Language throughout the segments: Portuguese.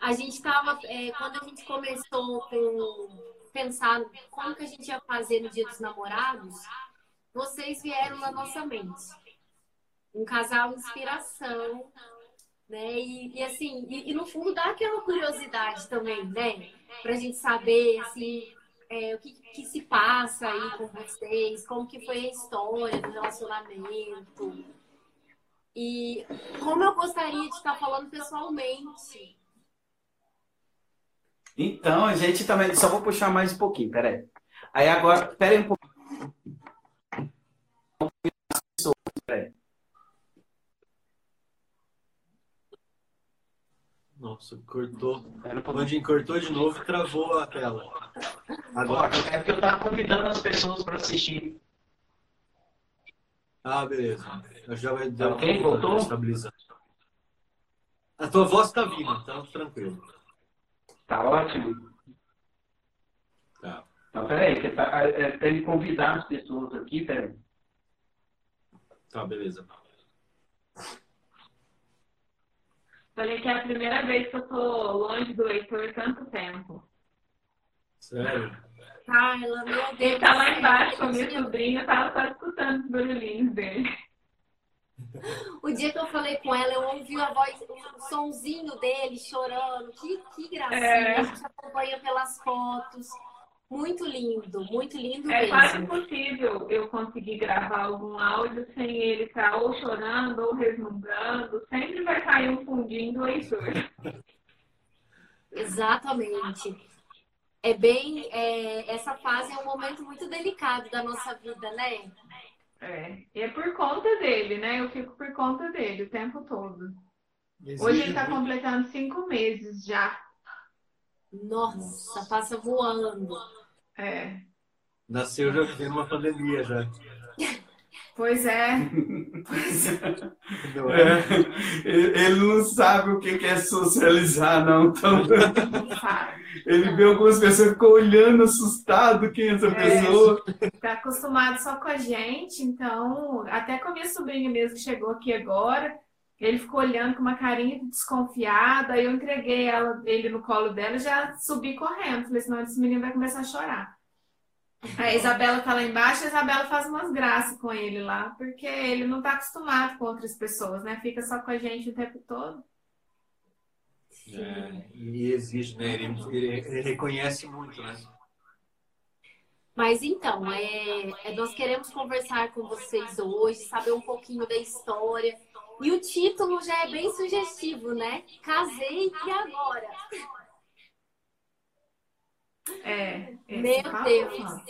A gente estava, é, quando a gente começou com pensar como que a gente ia fazer no Dia dos Namorados, vocês vieram na nossa mente. Um casal inspiração, né? E, e assim, e, e, no fundo dá aquela curiosidade também, né? Pra gente saber, assim, é, o que, que se passa aí com vocês, como que foi a história do relacionamento. E como eu gostaria de estar falando pessoalmente. Então, a gente também. Só vou puxar mais um pouquinho, peraí. Aí agora, peraí um pouquinho. Peraí. Nossa, cortou. Bandinho cortou de novo e travou a tela. Agora, é porque eu tava convidando as pessoas para assistir. Ah, beleza. Já vai dar ok, voltou? Estabilizar. A tua voz tá vindo, então tranquilo. Tá ótimo. Tá. Então, peraí, que tá, é, é, tem que convidar as pessoas aqui, peraí. Tá, beleza. Falei que é a primeira vez que eu tô longe do Heitor tanto tempo. Sério? Carla, meu Deus. Ele tá lá embaixo com a minha sobrinha, eu tava só escutando os barulhinhos dele. O dia que eu falei com ela, eu ouvi a voz, o sonzinho dele chorando. Que, que gracinha. É. A gente acompanha pelas fotos. Muito lindo, muito lindo é mesmo. É quase impossível eu conseguir gravar algum áudio sem ele estar ou chorando ou resmungando. Sempre vai cair um fundinho do Heitor. Exatamente. É bem. É, essa fase é um momento muito delicado da nossa vida, né? É. E é por conta dele, né? Eu fico por conta dele o tempo todo. Existe Hoje ele está completando cinco meses já. Nossa, passa voando. É. Nasceu já vivendo uma pandemia já. Pois é. Pois é. é. Ele não sabe o que é socializar, não. Então, ele vê algumas pessoas e ficou olhando assustado quem é essa é, pessoa. Está acostumado só com a gente, então, até com a minha sobrinha mesmo que chegou aqui agora, ele ficou olhando com uma carinha desconfiada, aí eu entreguei ela, ele no colo dela e já subi correndo. Falei, senão esse menino vai começar a chorar. A Isabela tá lá embaixo, a Isabela faz umas graças com ele lá, porque ele não tá acostumado com outras pessoas, né? Fica só com a gente o tempo todo. É, e exige, né? Ele, ele, ele, reconhece muito, né? Mas então, é, é, nós queremos conversar com vocês hoje, saber um pouquinho da história e o título já é bem sugestivo, né? Casei e agora? É. Meu Deus.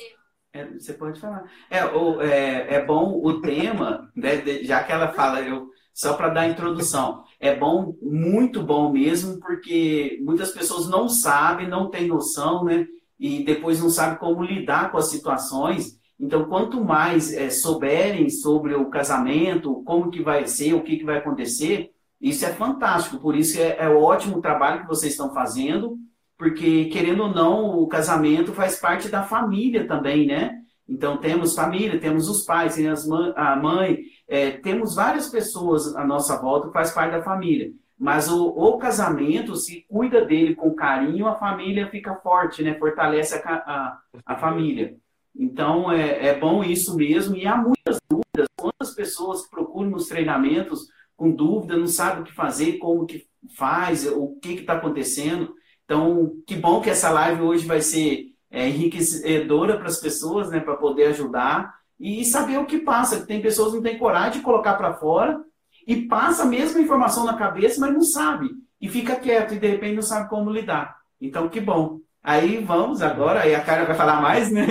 É, você pode falar. É, o, é, é bom o tema, né, já que ela fala, eu, só para dar a introdução, é bom, muito bom mesmo, porque muitas pessoas não sabem, não têm noção, né? E depois não sabem como lidar com as situações. Então, quanto mais é, souberem sobre o casamento, como que vai ser, o que, que vai acontecer, isso é fantástico. Por isso é, é ótimo o trabalho que vocês estão fazendo, porque, querendo ou não, o casamento faz parte da família também, né? Então, temos família, temos os pais, temos a mãe, é, temos várias pessoas à nossa volta que faz parte da família. Mas o, o, casamento, se cuida dele com carinho, a família fica forte, né? Fortalece a, a, a família. Então, é, é bom isso mesmo. E há muitas dúvidas. Quantas pessoas procuram nos treinamentos com dúvida, não sabem o que fazer, como que faz, o que está acontecendo. Então, que bom que essa live hoje vai ser é, enriquecedora para as pessoas, né, para poder ajudar e saber o que passa. Tem pessoas que não têm coragem de colocar para fora e passa a mesma informação na cabeça, mas não sabe. E fica quieto e de repente não sabe como lidar. Então, que bom. Aí vamos agora, aí a Carla vai falar mais, né?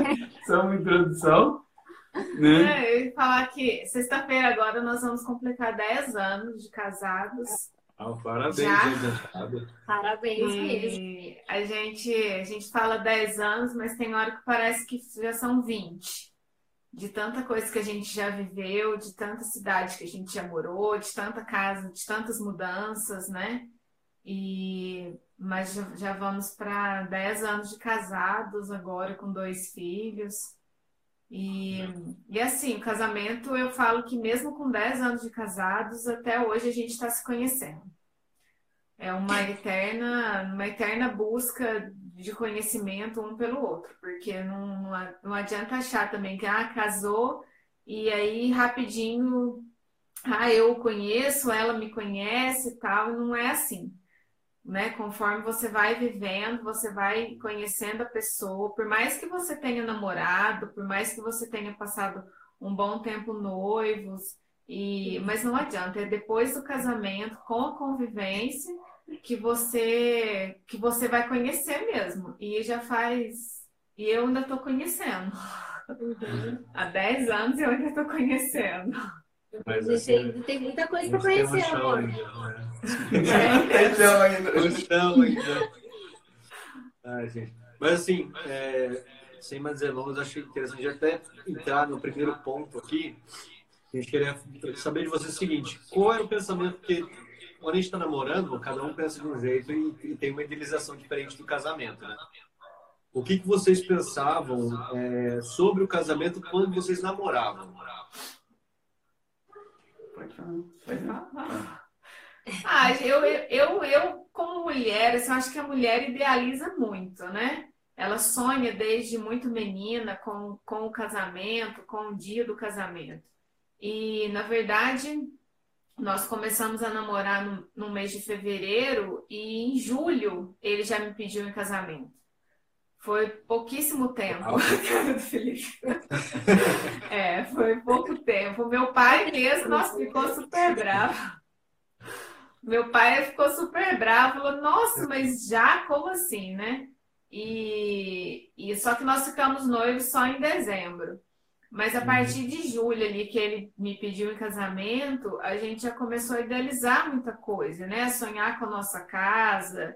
Só uma introdução. Né? É, eu ia falar que sexta-feira agora nós vamos completar 10 anos de casados. Ah, parabéns, Já? Parabéns mesmo. A gente, a gente fala 10 anos, mas tem hora que parece que já são 20. De tanta coisa que a gente já viveu, de tanta cidade que a gente já morou, de tanta casa, de tantas mudanças, né? E mas já, já vamos para 10 anos de casados agora com dois filhos. E, e assim, o casamento, eu falo que mesmo com 10 anos de casados, até hoje a gente está se conhecendo. é uma eterna, uma eterna busca de conhecimento um pelo outro, porque não, não adianta achar também que ah, casou e aí rapidinho, ah, eu conheço, ela me conhece e tal, não é assim. Né? Conforme você vai vivendo, você vai conhecendo a pessoa, por mais que você tenha namorado, por mais que você tenha passado um bom tempo noivos, e mas não adianta, é depois do casamento, com a convivência, que você que você vai conhecer mesmo. E já faz. E eu ainda estou conhecendo. Uhum. Há 10 anos eu ainda estou conhecendo. Mas assim, tem muita coisa para conhecer, amor. Ainda, né? chão ainda. Chão ainda. Ai, gente. Mas assim, é, sem mais delongas, acho interessante até entrar no primeiro ponto aqui. A gente queria saber de você o seguinte: qual é o pensamento que quando a gente está namorando, cada um pensa de um jeito e, e, tem uma idealização diferente do casamento, né? O que, que vocês pensavam é, sobre o casamento quando vocês namoravam? Pode falar. Pode falar. Ah, eu, eu, eu, como mulher, assim, eu acho que a mulher idealiza muito, né? Ela sonha desde muito menina com, com o casamento, com o dia do casamento. E, na verdade, nós começamos a namorar no, no, mês de fevereiro e em julho ele já me pediu em casamento. Foi pouquíssimo tempo, cara do Felipe. é, foi pouco tempo. Meu pai mesmo, nossa, ficou super bravo. Meu pai ficou super bravo, falou, nossa, mas já como assim, né? E, e só que nós ficamos noivos só em dezembro. Mas a uhum. partir de julho ali, que ele me pediu em casamento, a gente já começou a idealizar muita coisa, né? Sonhar com a nossa casa,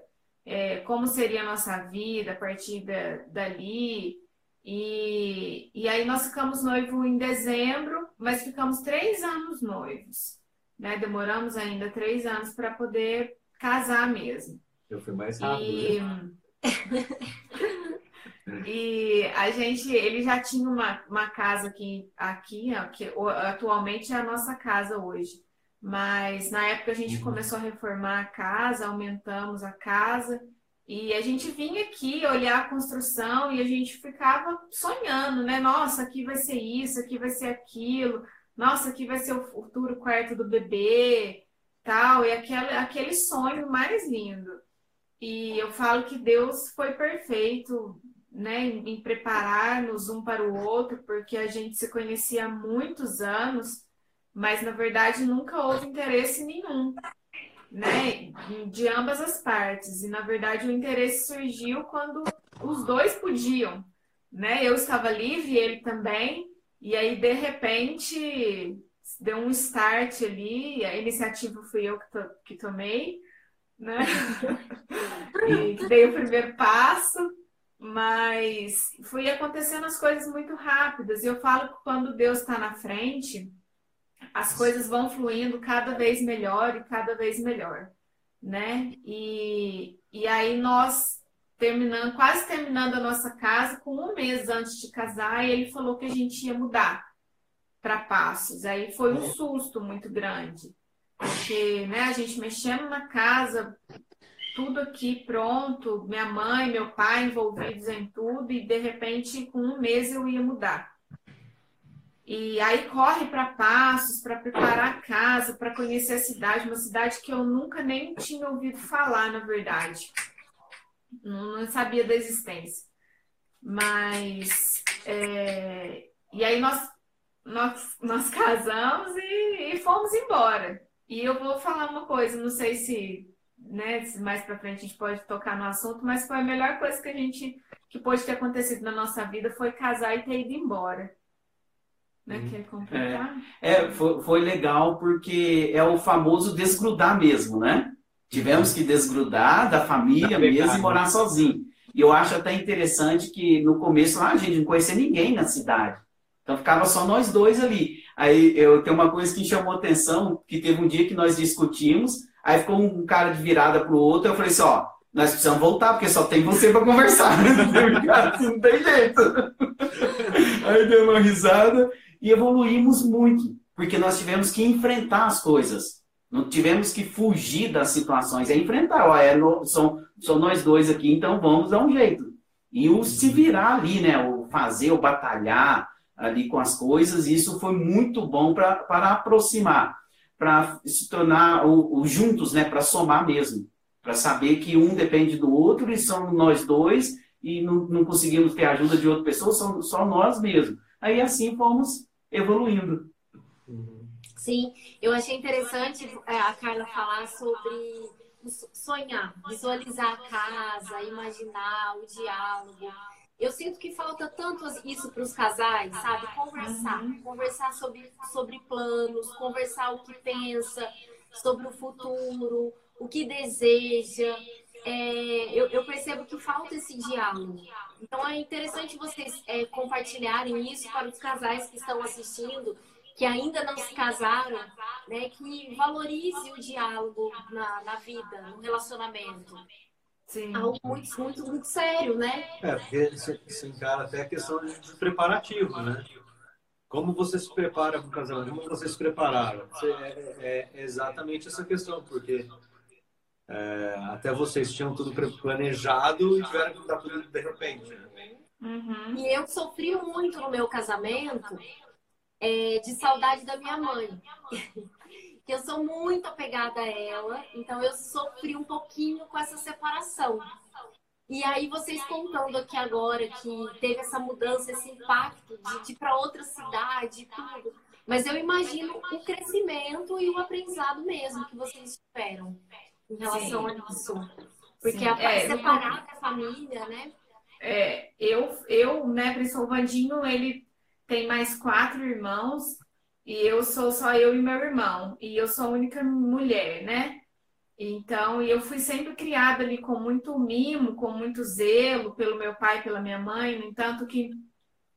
é, como seria a nossa vida a partir da, dali. E, e aí nós ficamos noivos em dezembro, mas ficamos três anos noivos. Né? Demoramos ainda três anos para poder casar mesmo. Eu fui mais rápido. E... Né? E a gente, ele já tinha uma, uma casa aqui, aqui ó, que atualmente é a nossa casa hoje. Mas na época a gente uhum. começou a reformar a casa, aumentamos a casa e a gente vinha aqui olhar a construção e a gente ficava sonhando, né? Nossa, aqui vai ser isso, aqui vai ser aquilo. Nossa, aqui vai ser o futuro quarto do bebê, tal. E aquele, aquele sonho mais lindo. E eu falo que Deus foi perfeito né, em, em preparar-nos um para o outro, porque a gente se conhecia há muitos anos, mas na verdade nunca houve interesse nenhum, né, de ambas as partes. E na verdade o interesse surgiu quando os dois podiam, né? Eu estava livre, ele também, e aí de repente deu um start ali, a iniciativa fui eu que, to que tomei, né? e dei o primeiro passo mas foi acontecendo as coisas muito rápidas. E eu falo que quando Deus está na frente, as coisas vão fluindo cada vez melhor e cada vez melhor, né? E, e aí nós terminando, quase terminando a nossa casa, com um mês antes de casar, ele falou que a gente ia mudar para Passos. Aí foi um susto muito grande, porque né, a gente mexendo na casa, tudo aqui pronto, minha mãe, meu pai envolvidos em tudo, e de repente, com um mês eu ia mudar. E aí corre para Passos para preparar a casa, para conhecer a cidade, uma cidade que eu nunca nem tinha ouvido falar, na verdade. Não, não sabia da existência. Mas. É... E aí nós, nós, nós casamos e, e fomos embora. E eu vou falar uma coisa, não sei se né, mais para frente a gente pode tocar no assunto, mas foi a melhor coisa que a gente que pode ter acontecido na nossa vida foi casar e ter ido embora. Né? Uhum. Quer completar? É, é foi, foi, legal porque é o famoso desgrudar mesmo, né? Tivemos que desgrudar da família mesmo e morar sozinho. E eu acho até interessante que no começo lá a gente não conhecia ninguém na cidade. Então ficava só nós dois ali. Aí eu tenho uma coisa que chamou atenção, que teve um dia que nós discutimos, Aí ficou um cara de virada pro outro, eu falei assim, ó, nós precisamos voltar, porque só tem você para conversar. assim, não tem jeito. Aí deu uma risada e evoluímos muito, porque nós tivemos que enfrentar as coisas. Não tivemos que fugir das situações, é enfrentar. Ó, é são, são nós dois aqui, então vamos dar um jeito. E o se virar ali, né? O fazer, o batalhar ali com as coisas, isso foi muito bom para aproximar, para se tornar o, o juntos, né? Para somar mesmo. Para saber que um depende do outro e são nós dois e não, não conseguimos ter ajuda de outra pessoa, são só nós mesmos. Aí assim fomos evoluindo. Sim, eu achei interessante é, a Carla falar sobre sonhar, visualizar a casa, imaginar o diálogo. Eu sinto que falta tanto isso para os casais, sabe? Conversar, uhum. conversar sobre, sobre planos, conversar o que pensa, sobre o futuro, o que deseja. É, eu, eu, percebo que falta esse diálogo. Então é interessante vocês é, compartilharem isso para os casais que estão assistindo que ainda não se casaram, né, que valorize o diálogo na, na vida, no relacionamento. Sim. Algo muito, muito, muito sério, né? É, porque se encara até a questão de preparativo, né? Como você se prepara para o casamento? Como vocês se prepararam? É, é, é exatamente essa questão, porque é, até vocês tinham tudo planejado e tiveram que mudar tudo de repente. Uhum. E eu sofri muito no meu casamento é, de saudade da minha mãe. que eu sou muito apegada a ela, então eu sofri um pouquinho com essa separação. E aí vocês contando aqui agora que teve essa mudança, esse impacto de, ir para outra cidade e tudo. Mas eu imagino o crescimento e o aprendizado mesmo que vocês tiveram em relação Sim. a isso. Porque Sim. a, é, separar da família, né? É, eu, eu, né, Príncipe Vandinho, ele tem mais quatro irmãos e eu sou só eu e meu irmão. E eu sou a única mulher, né? Então, eu fui sempre criada ali com muito mimo, com muito zelo pelo meu pai e pela minha mãe. No entanto, que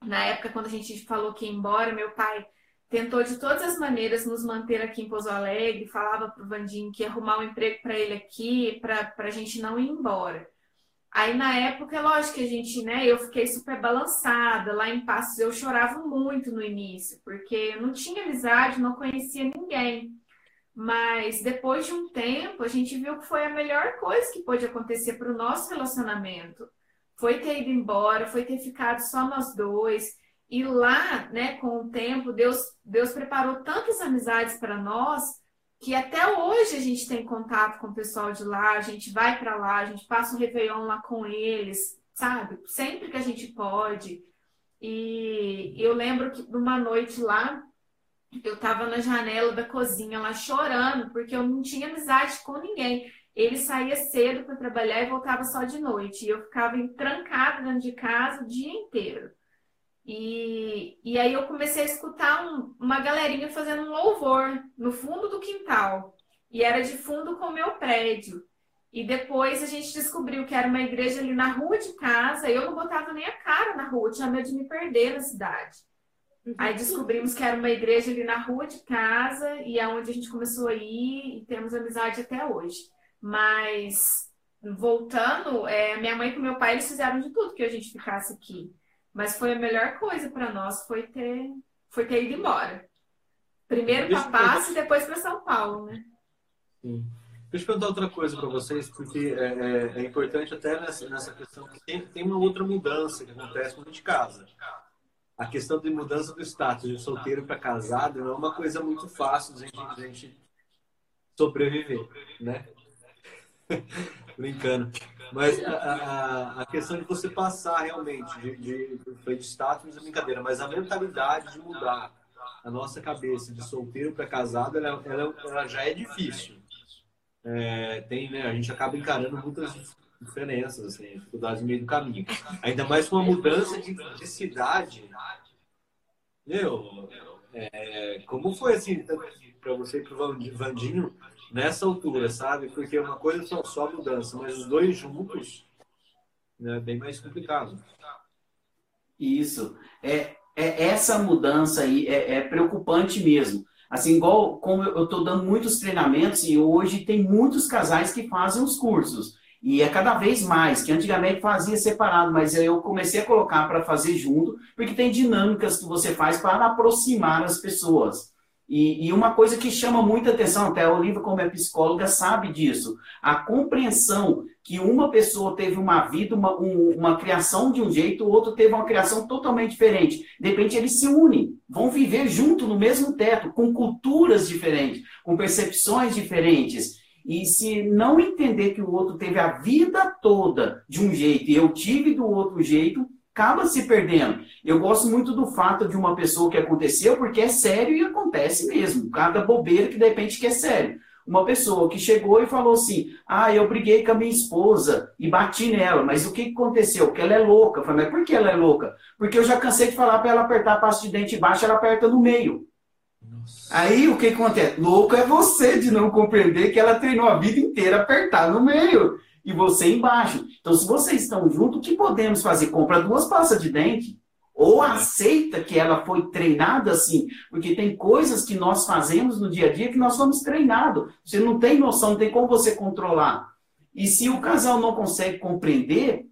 na época, quando a gente falou que ia embora, meu pai tentou de todas as maneiras nos manter aqui em Pouso Alegre, falava para o Vandinho que ia arrumar um emprego para ele aqui, para a gente não ir embora. Aí na época, é lógico que a gente, né, eu fiquei super balançada. Lá em Passos eu chorava muito no início, porque eu não tinha amizade, não conhecia ninguém. Mas depois de um tempo, a gente viu que foi a melhor coisa que pôde acontecer para o nosso relacionamento. Foi ter ido embora, foi ter ficado só nós dois. E lá, né, com o tempo, Deus, Deus preparou tantas amizades para nós que até hoje a gente tem contato com o pessoal de lá, a gente vai para lá, a gente passa o Réveillon lá com eles, sabe? Sempre que a gente pode. E eu lembro que numa noite lá, eu estava na janela da cozinha lá chorando, porque eu não tinha amizade com ninguém. Ele saía cedo para trabalhar e voltava só de noite. E eu ficava trancada dentro de casa o dia inteiro. E, e aí eu comecei a escutar um, uma galerinha fazendo um louvor no fundo do quintal. E era de fundo com o meu prédio. E depois a gente descobriu que era uma igreja ali na rua de casa. Eu não botava nem a cara na rua, tinha medo de me perder na cidade. Uhum. Aí descobrimos que era uma igreja ali na rua de casa e é onde a gente começou a ir e temos amizade até hoje. Mas voltando, é, minha mãe e meu pai eles fizeram de tudo que a gente ficasse aqui. Mas foi a melhor coisa para nós foi ter, foi ter ido embora. Primeiro para Passo e depois para São Paulo, né? Sim. Deixa eu perguntar outra coisa para vocês, porque é, é, é, importante até nessa, nessa questão que tem, tem uma outra mudança que acontece quando a gente casa. A questão de mudança do status de solteiro para casado não é uma coisa muito fácil de a gente, de a gente sobreviver, né? Brincando. Mas a, a, a, questão de você passar realmente de, de, de, de status é brincadeira, mas a mentalidade de mudar a nossa cabeça de solteiro para casado, ela, ela, ela, já é difícil. É, tem, né, a gente acaba encarando muitas diferenças, assim, dificuldades no meio do caminho. Ainda mais com a mudança de, de cidade. Meu, é, como foi assim para você e para o Vandinho? Nessa altura, sabe? Porque uma coisa são só mudança, mas os dois juntos né, é bem mais complicado. Isso. É, é essa mudança aí é, é preocupante mesmo. Assim, igual como eu estou dando muitos treinamentos e hoje tem muitos casais que fazem os cursos. E é cada vez mais, que antigamente fazia separado, mas eu comecei a colocar para fazer junto, porque tem dinâmicas que você faz para aproximar as pessoas. E, e, uma coisa que chama muita atenção, até a Olivia, como é psicóloga, sabe disso. A compreensão que uma pessoa teve uma vida, uma, um, uma criação de um jeito, o outro teve uma criação totalmente diferente. De repente, eles se unem, vão viver junto no mesmo teto, com culturas diferentes, com percepções diferentes. E se não entender que o outro teve a vida toda de um jeito e eu tive do outro jeito, acaba se perdendo. Eu gosto muito do fato de uma pessoa que aconteceu, porque é sério e acontece mesmo. Cada bobeira que de repente que é sério. Uma pessoa que chegou e falou assim: Ah, eu briguei com a minha esposa e bati nela, mas o que aconteceu? Porque ela é louca. Eu falei, mas por que ela é louca? Porque eu já cansei de falar para ela apertar a pasta de dente baixo, ela aperta no meio. Nossa. Aí o que acontece? Louco é você de não compreender que ela treinou a vida inteira apertar no meio e você embaixo. Então, se vocês estão juntos, o que podemos fazer? Compra duas pastas de dente. Ou aceita que ela foi treinada assim, porque tem coisas que nós fazemos no dia a dia que nós somos treinados. Você não tem noção, não tem como você controlar. E se o casal não consegue compreender,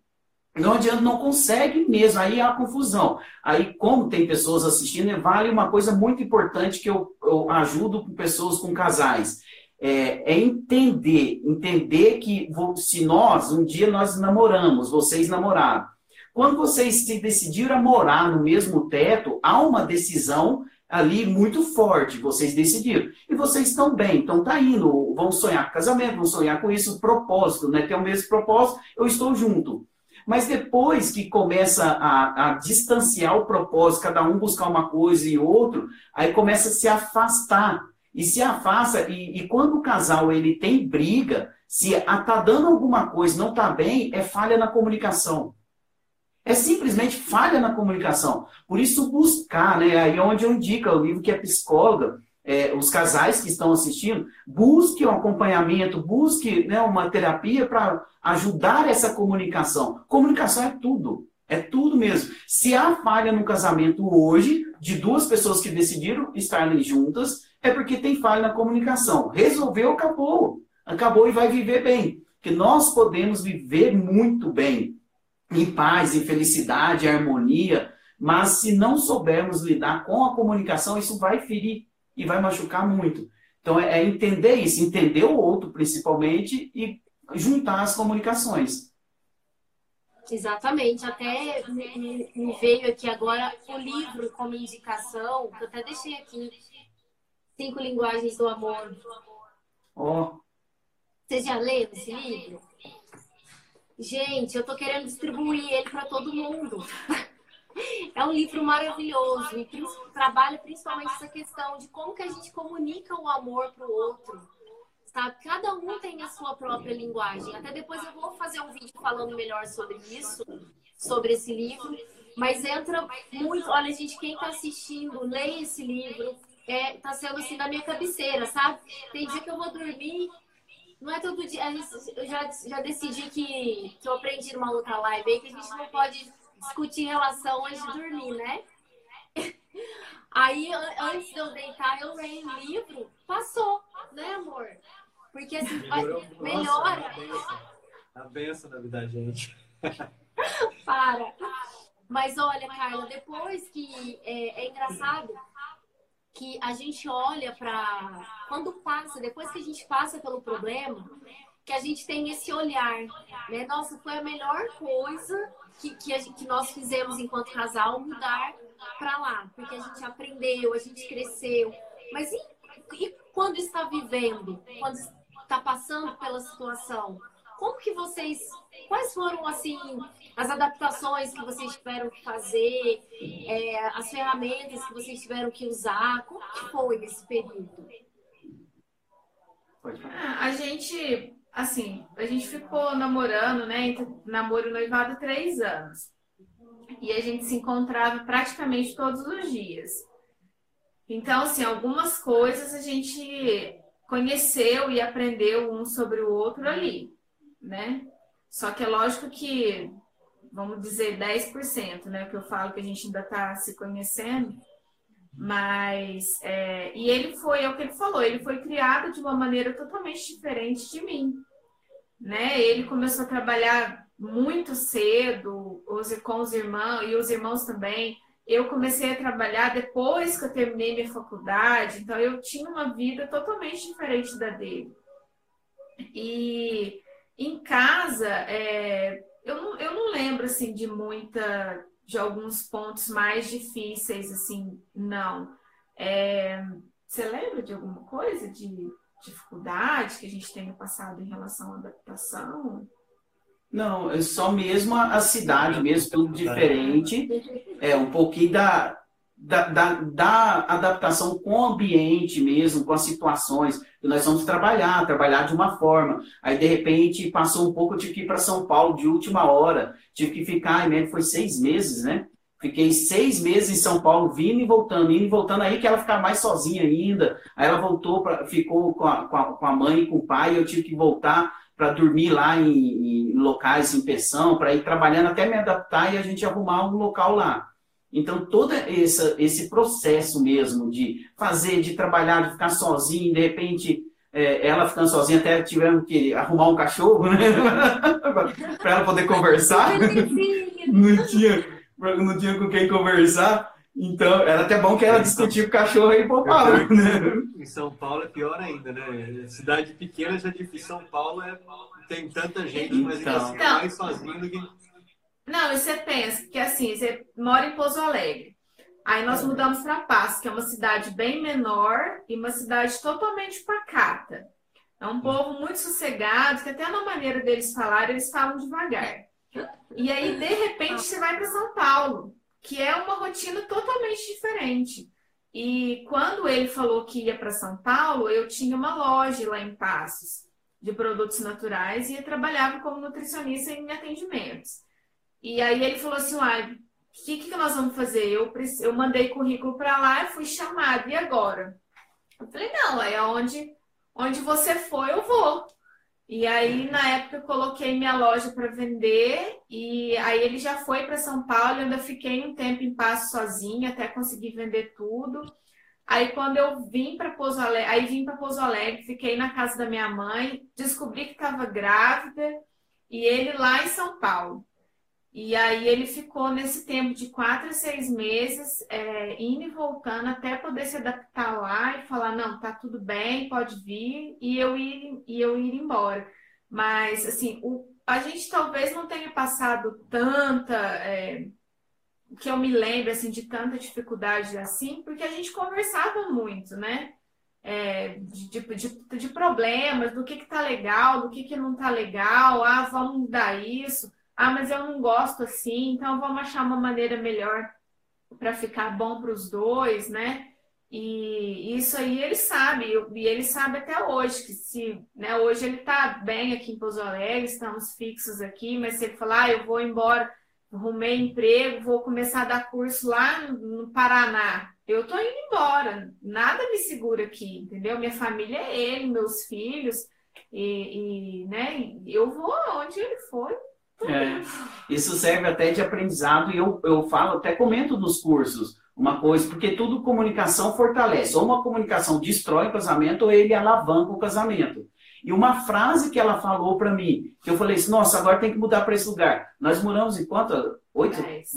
não adianta, não consegue mesmo, aí há confusão. Aí, como tem pessoas assistindo, vale uma coisa muito importante que eu, eu ajudo com pessoas com casais é, é, entender, entender que se nós, um dia nós namoramos, vocês namoraram, quando vocês se decidiram a morar no mesmo teto, há uma decisão ali muito forte, vocês decidiram. E vocês estão bem, então tá indo, vão sonhar com casamento, vão sonhar com isso, propósito, né? Tem o mesmo propósito, eu estou junto. Mas depois que começa a, a, distanciar o propósito, cada um buscar uma coisa e outro, aí começa a se afastar e se afasta. E, e quando o casal ele tem briga, se está dando alguma coisa, não está bem, é falha na comunicação. É simplesmente falha na comunicação. Por isso, buscar, né? Aí é onde eu indico, o livro que é psicóloga, é, os casais que estão assistindo, busque um acompanhamento, busque né, uma terapia para ajudar essa comunicação. Comunicação é tudo. É tudo mesmo. Se há falha no casamento hoje, de duas pessoas que decidiram estarem juntas, é porque tem falha na comunicação. Resolveu, acabou. Acabou e vai viver bem. Que nós podemos viver muito bem, em paz, em felicidade, em harmonia, mas se não soubermos lidar com a comunicação, isso vai ferir e vai machucar muito. Então é, é entender isso, entender o outro principalmente e juntar as comunicações. Exatamente, até me, me, veio aqui agora o livro como indicação, que eu até deixei aqui, Cinco Linguagens do Amor. Oh. Você já leu esse livro? Gente, eu tô querendo distribuir ele para todo mundo. É um livro maravilhoso e trabalha principalmente essa questão de como que a gente comunica o amor para o outro. Sabe? Cada um tem a sua própria linguagem. Até depois eu vou fazer um vídeo falando melhor sobre isso, sobre esse livro. Mas entra muito. Olha, gente, quem está assistindo, leia esse livro é, tá sendo assim na minha cabeceira, sabe? Tem dia que eu vou dormir, não é todo dia. Eu já, já decidi que, que eu aprendi numa outra live aí que a gente não pode discutir relação antes de dormir, né? Aí, antes de eu deitar, eu leio o livro, passou, né, amor? Porque assim, melhora. A benção da vida da gente. Para. Mas olha, Carla, depois que é, é engraçado que a gente olha para quando passa, depois que a gente passa pelo problema, que a gente tem esse olhar, né? Nossa, foi a melhor coisa que, que, gente, que nós fizemos enquanto casal mudar para lá, porque a gente aprendeu, a gente cresceu. Mas e, e quando está vivendo, quando está passando pela situação, como que vocês, quais foram assim as adaptações que vocês tiveram que fazer, é, as ferramentas que vocês tiveram que usar? Como que foi esse período? A gente, assim, a gente ficou namorando, né? Namoro e noivado três anos. E a gente se encontrava praticamente todos os dias. Então, assim, algumas coisas a gente conheceu e aprendeu um sobre o outro ali, né? Só que é lógico que vamos dizer, 10%, né? Que eu falo que a gente ainda está se conhecendo. Mas, é, e ele foi, é o que ele falou, ele foi criado de uma maneira totalmente diferente de mim. Né? Ele começou a trabalhar muito cedo, com os irmãos, e os irmãos também. eu comecei a trabalhar depois que eu terminei minha faculdade, então eu tinha uma vida totalmente diferente da dele. E em casa, é, eu, não, eu não lembro assim de muita, de alguns pontos mais difíceis, assim, não. É, você lembra de alguma coisa de dificuldade que a gente tenha passado em relação à adaptação? Não, é só mesmo a cidade, mesmo tudo diferente. É um pouquinho da, da, da, da, adaptação com o ambiente mesmo, com as situações. Nós vamos trabalhar, trabalhar de uma forma. Aí, de repente, passou um pouco, eu tive que ir para São Paulo de última hora. Tive que ficar, né, foi seis meses, né? Fiquei seis meses em São Paulo, vindo e voltando, indo e voltando. Aí que ela ficava mais sozinha ainda. Aí ela voltou, pra, ficou com a, com, a, com a mãe e com o pai. Eu tive que voltar para dormir lá em, em, locais em pensão, para ir trabalhando até me adaptar e a gente arrumar um local lá. Então, todo esse, esse processo mesmo de fazer, de trabalhar, de ficar sozinho, de repente, é, ela ficando sozinha, até tivemos que arrumar um cachorro, né? para ela poder conversar. não, tinha, não tinha com quem conversar. Então, era até bom que ela discutia com o cachorro e poupava, né? Em São Paulo é pior ainda, né? Cidade pequena já é difícil. São Paulo é, tem tanta gente, mas então. ainda assim, mais sozinho do que. Não, e você pensa que assim, você mora em Pouso Alegre. Aí nós mudamos para Passo, que é uma cidade bem menor e uma cidade totalmente pacata. É um povo muito sossegado, que até na maneira deles falar, eles falam devagar. E aí, de repente, você vai para São Paulo que é uma rotina totalmente diferente. E quando ele falou que ia para São Paulo, eu tinha uma loja lá em Passos de produtos naturais e trabalhava como nutricionista em atendimentos. E aí ele falou assim: ah, o que, que nós vamos fazer? Eu, eu mandei currículo para lá e fui chamado, e agora? Eu falei: não, é onde, onde você for, eu vou. E aí, na época, eu coloquei minha loja para vender. E aí, ele já foi para São Paulo. Eu ainda fiquei um tempo em passo sozinha até conseguir vender tudo. Aí, quando eu vim para Pouso Alegre, aí vim para Pouso Alegre, fiquei na casa da minha mãe, descobri que estava grávida e ele lá em São Paulo. E aí ele ficou nesse tempo de quatro a seis meses, é, indo e voltando até poder se adaptar lá e falar, não, tá tudo bem, pode vir, e eu ir, e eu ir embora. Mas, assim, o, a gente talvez não tenha passado tanta, é, que eu me lembro, assim, de tanta dificuldade assim, porque a gente conversava muito, né? É, de, de, de, problemas, do que que tá legal, do que que não tá legal, ah, vamos mudar isso ah, mas eu não gosto assim, então vamos achar uma maneira melhor para ficar bom para os dois, né? E isso aí ele sabe, e ele sabe até hoje que se, né, hoje ele está bem aqui em Pouso Alegre, estamos fixos aqui, mas se ele falar, ah, eu vou embora, arrumei emprego, vou começar a dar curso lá no, Paraná, eu tô indo embora, nada me segura aqui, entendeu? Minha família é ele, meus filhos, e, e né, eu vou onde ele for, é, isso serve até de aprendizado e eu, eu falo, até comento nos cursos uma coisa, porque tudo comunicação fortalece. Ou uma comunicação destrói o casamento ou ele alavanca o casamento. E uma frase que ela falou para mim, que eu falei assim, nossa, agora tem que mudar para esse lugar. Nós moramos em quanto? Oito? Dez.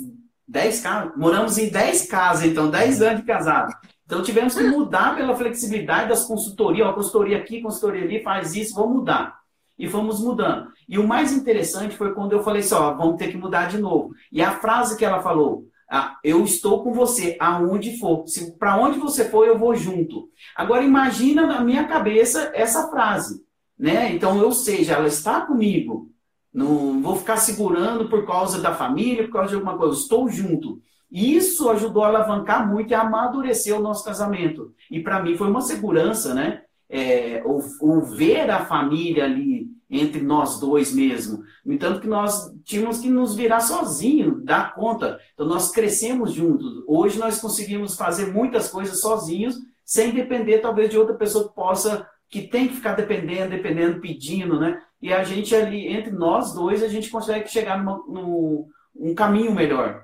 Dez casas? Moramos em dez casas, então, dez anos de casado. Então tivemos que mudar pela flexibilidade das consultorias, ó, consultoria aqui, consultoria ali, faz isso, vamos mudar e fomos mudando. E o mais interessante foi quando eu falei assim, ó, vamos ter que mudar de novo. E a frase que ela falou, ah, eu estou com você aonde for. Para onde você for, eu vou junto. Agora imagina na minha cabeça essa frase, né? Então, ou seja, ela está comigo. Não vou ficar segurando por causa da família, por causa de alguma coisa. Estou junto. E isso ajudou a alavancar muito e amadurecer o nosso casamento. E para mim foi uma segurança, né? É, o, o ver a família ali entre nós dois mesmo. No entanto, que nós tínhamos que nos virar sozinhos, dar conta. Então, nós crescemos juntos. Hoje, nós conseguimos fazer muitas coisas sozinhos, sem depender, talvez, de outra pessoa que possa, que tem que ficar dependendo, dependendo, pedindo, né? E a gente ali, entre nós dois, a gente consegue chegar numa, num um caminho melhor.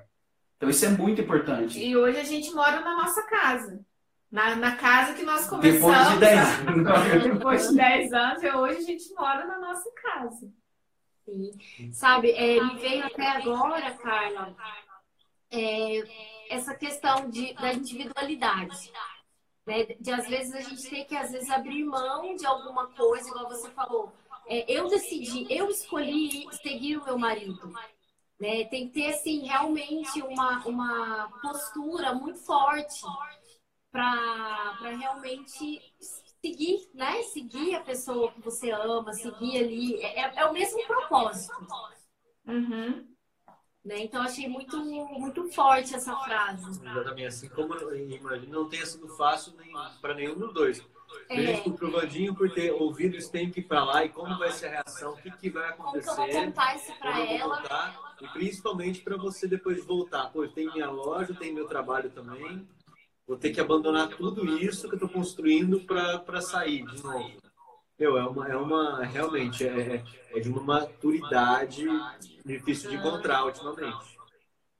Então, isso é muito importante. E hoje a gente mora na nossa casa. Na, na casa que nós começamos. Depois de 10 anos. depois de 10 anos, e hoje a gente mora na nossa casa. Sim. Sabe, é, me veio até agora, Carla, é, essa questão de, da individualidade. Né? De às vezes a gente tem que às vezes abrir mão de alguma coisa, igual você falou. É, eu decidi, eu escolhi seguir o meu marido. Né? Tem que ter assim realmente uma, uma postura muito forte para realmente seguir, né? Seguir a pessoa que você ama, seguir ali. É, é, é o mesmo propósito. Uhum. Né? Então, achei muito, muito forte essa frase. Exatamente. Assim como imagino, não tenha sido fácil nem para nenhum dos dois. É. pro Vandinho por ter ouvido isso tem que ir para lá e como vai ser a reação, o que, que vai acontecer. Como que eu vou contar isso para ela. Contar, e principalmente para você depois voltar. Pô, tem minha loja, tem meu trabalho também. Vou ter que abandonar tudo isso que eu estou construindo para sair de novo. Meu, é uma, é uma realmente, é, é de uma maturidade difícil de encontrar ultimamente.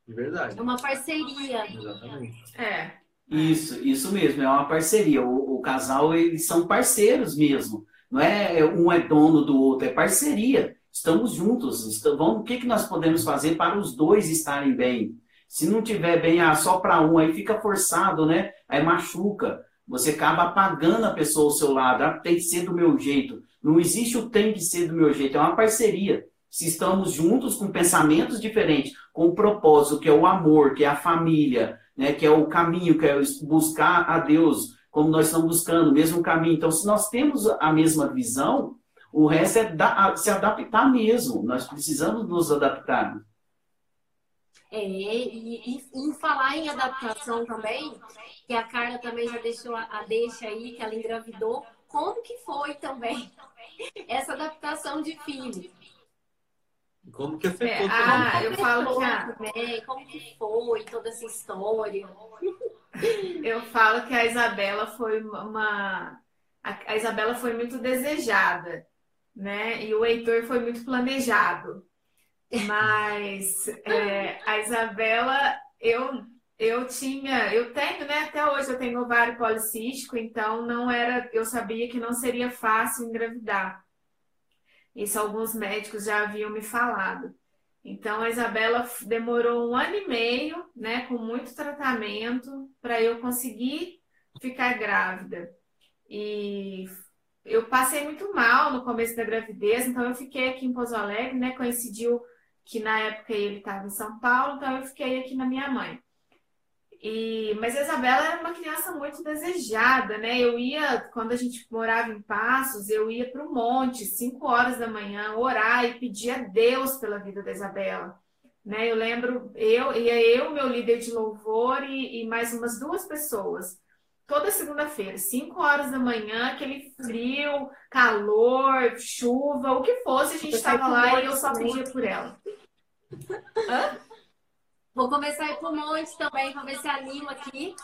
De verdade. É uma parceria. Exatamente. É. Isso, isso mesmo, é uma parceria. O, o, casal, eles são parceiros mesmo. Não é um é dono do outro, é parceria. Estamos juntos. Estamos, vamos, o que, que nós podemos fazer para os dois estarem bem? Se não tiver bem, ah, só para um, aí fica forçado, né? Aí machuca. Você acaba apagando a pessoa ao seu lado. Ah, tem que ser do meu jeito. Não existe o tem que ser do meu jeito. É uma parceria se estamos juntos com pensamentos diferentes, com o propósito, que é o amor, que é a família, né, que é o caminho, que é buscar a Deus, como nós estamos buscando, o mesmo caminho. Então, se nós temos a mesma visão, o resto é da, se adaptar mesmo. Nós precisamos nos adaptar. É, e, e, e, falar em adaptação também, que a Carla também já deixou a, a deixa aí, que ela engravidou. Como que foi também essa adaptação de filho? Como que afetou é, Ah, eu falo que a... como que foi toda essa história? Eu falo que a Isabela foi uma a Isabela foi muito desejada, né? E o Heitor foi muito planejado. Mas é, a Isabela, eu eu tinha, eu tenho, né? Até hoje eu tenho ovário policístico, então não era, eu sabia que não seria fácil engravidar. Isso alguns médicos já haviam me falado. Então, a Isabela demorou um ano e meio, né, com muito tratamento, para eu conseguir ficar grávida. E eu passei muito mal no começo da gravidez, então eu fiquei aqui em Pouso Alegre, né? Coincidiu que na época ele estava em São Paulo, então eu fiquei aqui na minha mãe. E, mas a Isabela era uma criança muito desejada, né? Eu ia, quando a gente morava em Passos, eu ia para o monte, 5 horas da manhã, orar e pedir a Deus pela vida da Isabela. Né? Eu lembro, eu ia eu, meu líder de louvor e, e mais umas duas pessoas. Toda segunda-feira, 5 horas da manhã, aquele frio, calor, chuva, o que fosse, a gente estava lá e eu só pedia por ela. Hã? Vou começar a ir pro monte também, pra ver se anima aqui.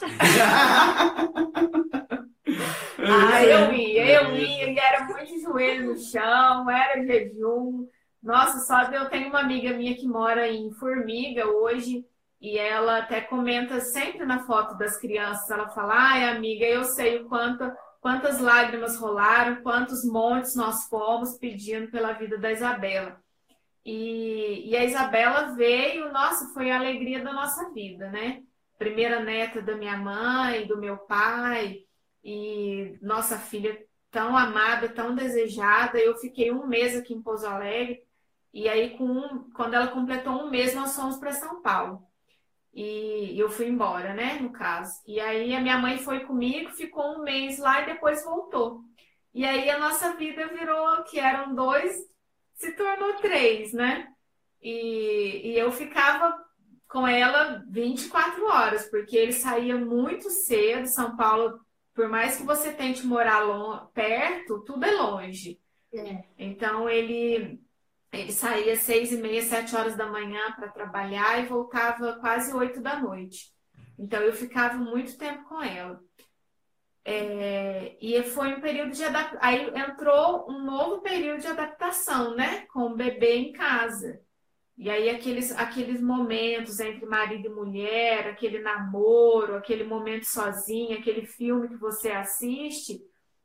ah, eu ia, eu ia, e era muito joelho no chão, era jejum. Nossa, só eu tenho uma amiga minha que mora em Formiga hoje, e ela até comenta sempre na foto das crianças, ela fala, ai amiga, eu sei o quanto, quantas lágrimas rolaram, quantos montes nós fomos pedindo pela vida da Isabela. E, e a Isabela veio, nossa, foi a alegria da nossa vida, né? Primeira neta da minha mãe, do meu pai, e nossa filha tão amada, tão desejada. Eu fiquei um mês aqui em Pouso Alegre, e aí, com quando ela completou um mês, nós fomos para São Paulo. E eu fui embora, né, no caso. E aí a minha mãe foi comigo, ficou um mês lá e depois voltou. E aí a nossa vida virou que eram dois se tornou três, né? E, e eu ficava com ela 24 horas, porque ele saía muito cedo. São Paulo, por mais que você tente morar perto, tudo é longe. É. Então ele ele saía seis e meia, sete horas da manhã para trabalhar e voltava quase oito da noite. Então eu ficava muito tempo com ela. É, e foi um período de adaptação. Aí entrou um novo período de adaptação, né? Com o bebê em casa. E aí aqueles, aqueles momentos entre marido e mulher, aquele namoro, aquele momento sozinho, aquele filme que você assiste,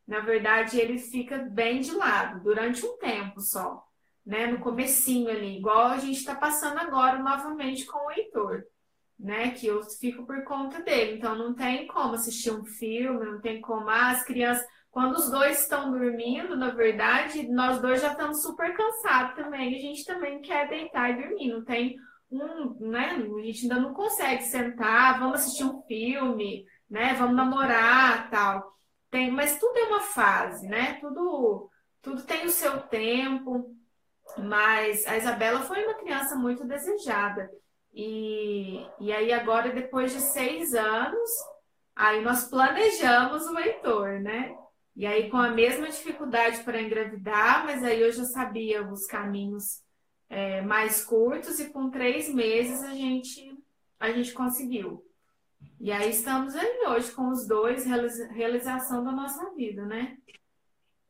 na verdade ele fica bem de lado durante um tempo só, né? No comecinho ali, igual a gente está passando agora novamente com o Heitor. né? Que eu fico por conta dele. Então não tem como assistir um filme, não tem como ah, as crianças. Quando os dois estão dormindo, na verdade, nós dois já estamos super cansados também. A gente também quer deitar e dormir. Não tem um, né? A gente ainda não consegue sentar, vamos assistir um filme, né? Vamos namorar, tal. Tem, mas tudo é uma fase, né? Tudo, tudo tem o seu tempo. Mas a Isabela foi uma criança muito desejada. E, e aí agora, depois de seis anos, aí nós planejamos o Heitor, né? E aí com a mesma dificuldade para engravidar, mas aí eu já sabia os caminhos é, mais curtos e com três meses a gente, a gente conseguiu. E aí estamos aí hoje com os dois, realização da nossa vida, né?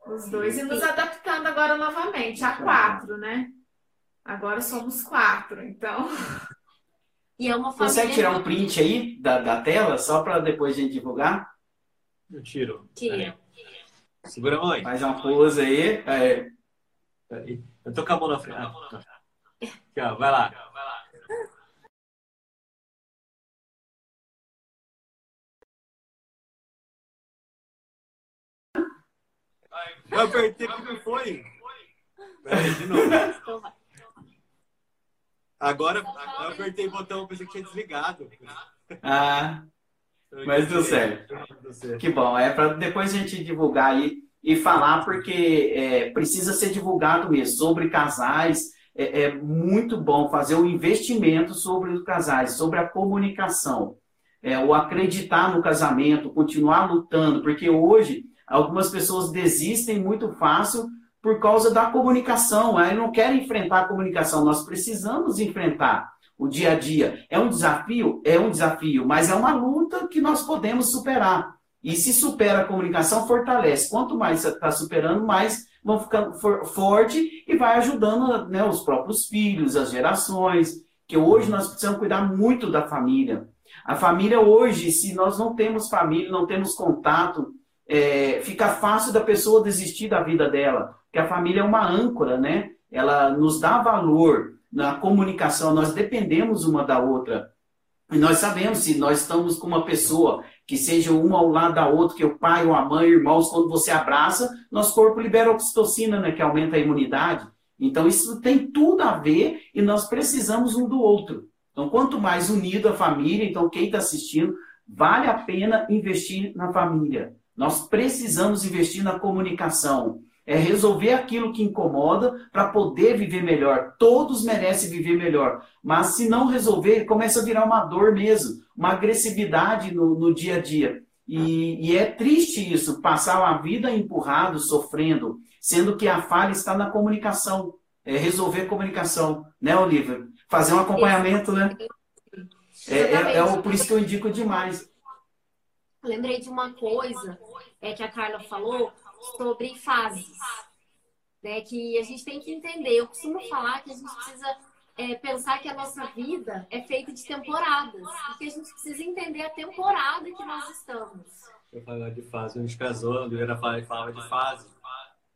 Os dois e nos adaptando agora novamente, a quatro, né? Agora somos quatro, então. E é uma família... Consegue tirar um print aí da, da tela, só para depois a gente divulgar? Eu tiro. Tira. Segura a mãe. Faz uma pose aí. É. Eu tô com a mão na frente. Ah, tá. Aqui, ó, vai lá. Vai lá. Eu apertei de novo. Então Agora, eu apertei o botão, pensei que tinha desligado. Ah, mas deu certo. Que bom. É para depois a gente divulgar aí e falar, porque é, precisa ser divulgado mesmo sobre casais. É, é, muito bom fazer o um investimento sobre os casais, sobre a comunicação. É, o acreditar no casamento, continuar lutando, porque hoje algumas pessoas desistem muito fácil por causa da comunicação. Aí não querem enfrentar a comunicação. Nós precisamos enfrentar o dia a dia. É um desafio? É um desafio, mas é uma luta que nós podemos superar. E se supera a comunicação, fortalece. Quanto mais está superando, mais vão ficando for, forte e vai ajudando né, os próprios filhos, as gerações. Que hoje nós precisamos cuidar muito da família. A família hoje, se nós não temos família, não temos contato, é, fica fácil da pessoa desistir da vida dela que a família é uma âncora, né? Ela nos dá valor na comunicação, nós dependemos uma da outra. E nós sabemos se nós estamos com uma pessoa que seja uma ao lado da outra, que é o pai ou a mãe, irmãos, quando você abraça, nosso corpo libera oxitocina, né, que aumenta a imunidade. Então isso tem tudo a ver e nós precisamos um do outro. Então quanto mais unido a família, então quem está assistindo, vale a pena investir na família. Nós precisamos investir na comunicação é resolver aquilo que incomoda para poder viver melhor. Todos merecem viver melhor. Mas se não resolver, começa a virar uma dor mesmo, uma agressividade no, no dia a dia. E, e, é triste isso, passar a vida empurrado, sofrendo, sendo que a falha está na comunicação. É resolver comunicação, né, Olivia? Fazer um acompanhamento, né? É, é, é por isso que eu indico demais. Lembrei de uma coisa é, que a Carla falou sobre fases, né? Que a gente tem que entender. Eu costumo falar que a gente precisa é, pensar que a nossa vida é feita de temporadas e que a gente precisa entender a temporada que nós estamos. Eu falava de fase, a gente casou, a Oliveira falava de fase.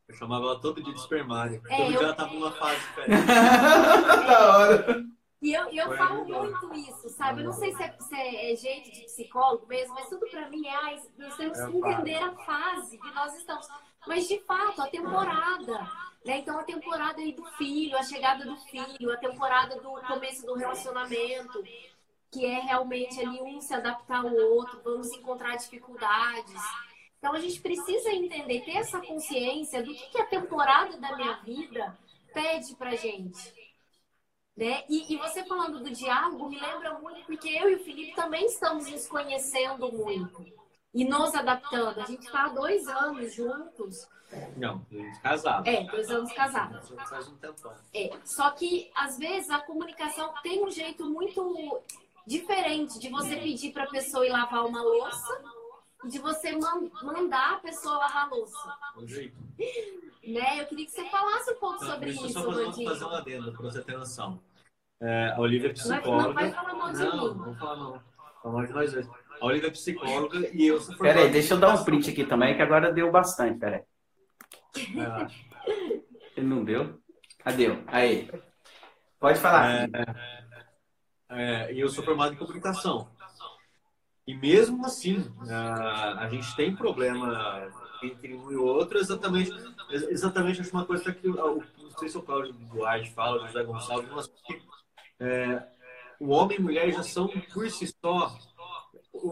Eu chamava ela todo dia de espermário. É, todo eu... dia ela tava numa fase diferente. da hora. E eu, eu falo muito isso, sabe? Eu não sei se é, se é, jeito de psicólogo mesmo, mas tudo para mim é, nós temos que entender a fase que nós estamos. Mas, de fato, a temporada. Né? Então, a temporada aí do filho, a chegada do filho, a temporada do começo do relacionamento, que é realmente ali um se adaptar ao outro, vamos encontrar dificuldades. Então, a gente precisa entender, ter essa consciência do que, que a temporada da minha vida pede pra gente. Né? E, e, você falando do diálogo me lembra muito, porque eu e o Felipe também estamos nos conhecendo muito e nos adaptando. A gente está há dois anos juntos. Não, dois anos casados. É, dois anos casados. Faz um tempão. É, só que às vezes a comunicação tem um jeito muito diferente de você pedir para a pessoa ir lavar uma louça de você man mandar a pessoa lavar a louça. O jeito. Né? Eu queria que você falasse um pouco sobre isso, só fazer, fazer um adendo para você ter noção. É, a Olivia é psicóloga. Não vai falar mal de não, mim. Não, vou falar não. Falar mal de nós dois. A Olivia é psicóloga e eu sou Peraí, deixa eu dar um print aqui também, que agora deu bastante, peraí. Ele não deu? Ah, deu. Aí. Pode falar. É, é, eu sou formado em comunicação. E mesmo assim, a, a gente tem problema entre um e outro, exatamente, exatamente uma coisa que não sei se o Cláudio Duarte fala, o José Gonçalves, mas que é, o homem e a mulher já são por si só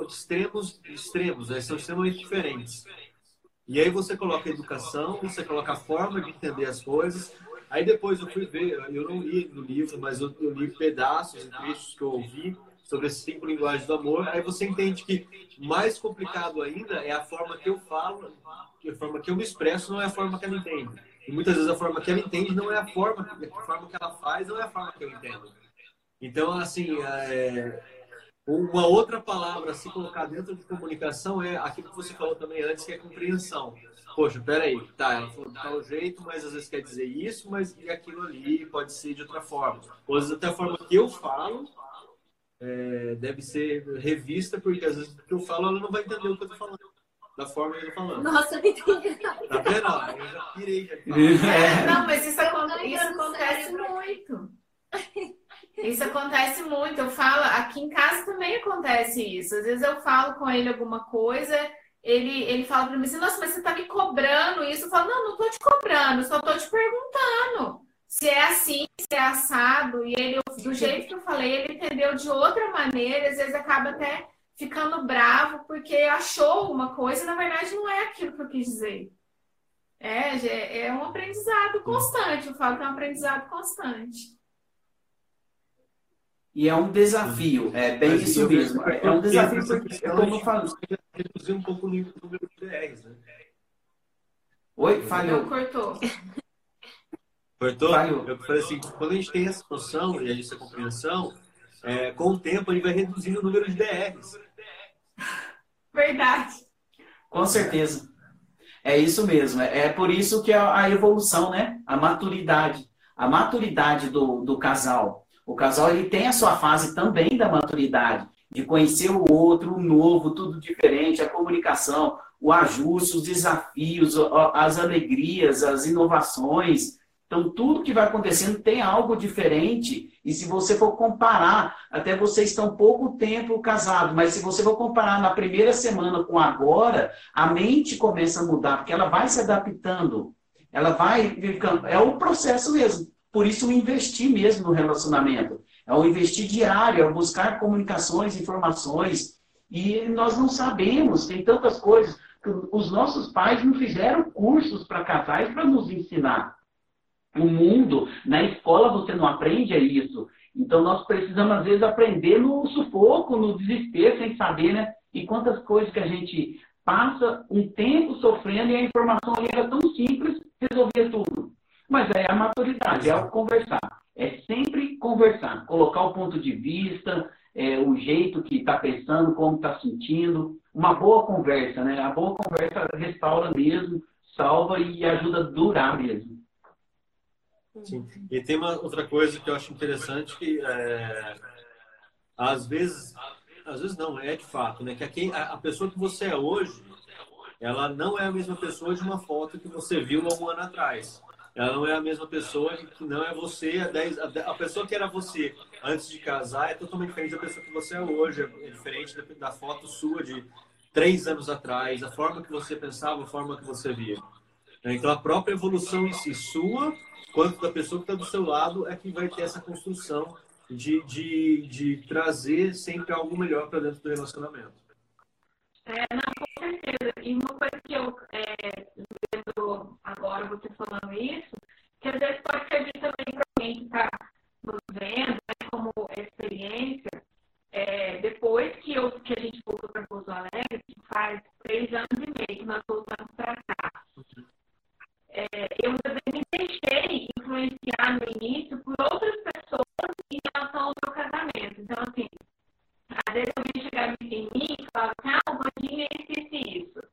extremos extremos, né? são extremamente diferentes. E aí você coloca a educação, você coloca a forma de entender as coisas. Aí depois eu fui ver, eu não li no livro, mas eu, eu li pedaços e trechos que eu ouvi sobre as cinco linguagens do amor. Aí você entende que mais complicado ainda é a forma que eu falo, a forma que eu me expresso não é a forma que ela entende. E muitas vezes a forma que ela entende não é a forma, a forma que ela faz não é a forma que eu entendo. Então, assim, é, uma outra palavra a se colocar dentro de comunicação é aquilo que você falou também antes, que é compreensão. Poxa, peraí, tá, ela falou de tal jeito, mas às vezes quer dizer isso, mas e aquilo ali pode ser de outra forma. Ou às vezes até a forma que eu falo é, deve ser revista, porque às vezes o que eu falo ela não vai entender o que eu tô falando. Da forma que eu tô falando. Nossa, eu entendi. Tá vendo? Eu já pirei. Já é, não, mas isso, isso acontece muito. Isso acontece muito. Eu falo, aqui em casa também acontece isso. Às vezes eu falo com ele alguma coisa, ele, ele fala para mim assim, nossa, mas você tá me cobrando isso. Eu falo, não, não tô te cobrando, só tô te perguntando se é assim, se é assado. E ele, do jeito que eu falei, ele entendeu de outra maneira, às vezes acaba até ficando bravo porque achou uma coisa, na verdade não é aquilo que eu quis dizer. É, é um aprendizado constante. Eu falo que é um aprendizado constante. E é um desafio, é bem Mas isso mesmo. É um desafio porque, como eu falo. Reduzir um pouco o número de DRs, né? Oi, falhou. Não, cortou. Cortou? Falhou. Eu falei assim, quando a gente tem essa noção e essa compreensão, é, com o tempo a gente vai reduzindo o número de DRs. Verdade. Com certeza. É isso mesmo. É, é por isso que a, a evolução, né? A maturidade. A maturidade do, do casal o casal ele tem a sua fase também da maturidade, de conhecer o outro, o novo, tudo diferente, a comunicação, o ajuste, os desafios, as alegrias, as inovações. Então, tudo que vai acontecendo tem algo diferente. E se você for comparar, até vocês estão pouco tempo casados, mas se você for comparar na primeira semana com agora, a mente começa a mudar, porque ela vai se adaptando. Ela vai ficando. É o processo mesmo. Por isso, investir mesmo no relacionamento. É o investir diário, é buscar comunicações, informações. E nós não sabemos, tem tantas coisas. Os nossos pais não fizeram cursos para casais para nos ensinar. O mundo, na escola você não aprende isso. Então nós precisamos, às vezes, aprender no sufoco, no desespero, sem saber, né? E quantas coisas que a gente passa um tempo sofrendo e a informação era tão simples, resolver tudo. Mas é a maturidade, é o conversar. É sempre conversar, colocar o ponto de vista, é, o jeito que está pensando, como está sentindo. Uma boa conversa, né? A boa conversa restaura mesmo, salva e ajuda a durar mesmo. Sim. E tem uma outra coisa que eu acho interessante que é, às vezes, às vezes não, é de fato, né? Que a, quem, a, a pessoa que você é hoje, ela não é a mesma pessoa de uma foto que você viu há um ano atrás. Ela não é a mesma pessoa que não é você. A, dez, a, a, pessoa que era você antes de casar é totalmente diferente da pessoa que você é hoje. É diferente da, da foto sua de três anos atrás, a forma que você pensava, a forma que você via. Então, a própria evolução em si, sua, quanto da pessoa que está do seu lado, é que vai ter essa construção de, de, de trazer sempre algo melhor para dentro do relacionamento. É, não, com certeza. E uma coisa que eu é, vendo agora você falando isso, que às vezes pode servir também para alguém que está nos vendo, né, como experiência. É, depois que, eu, que a gente voltou para Pouso Alegre, faz três anos e meio que nós voltamos para cá. É, eu também me deixei influenciar no início por outras pessoas em relação ao meu casamento. Então, assim, às vezes alguém chegava em mim e falava assim, ah, o Bandinho é isso, isso.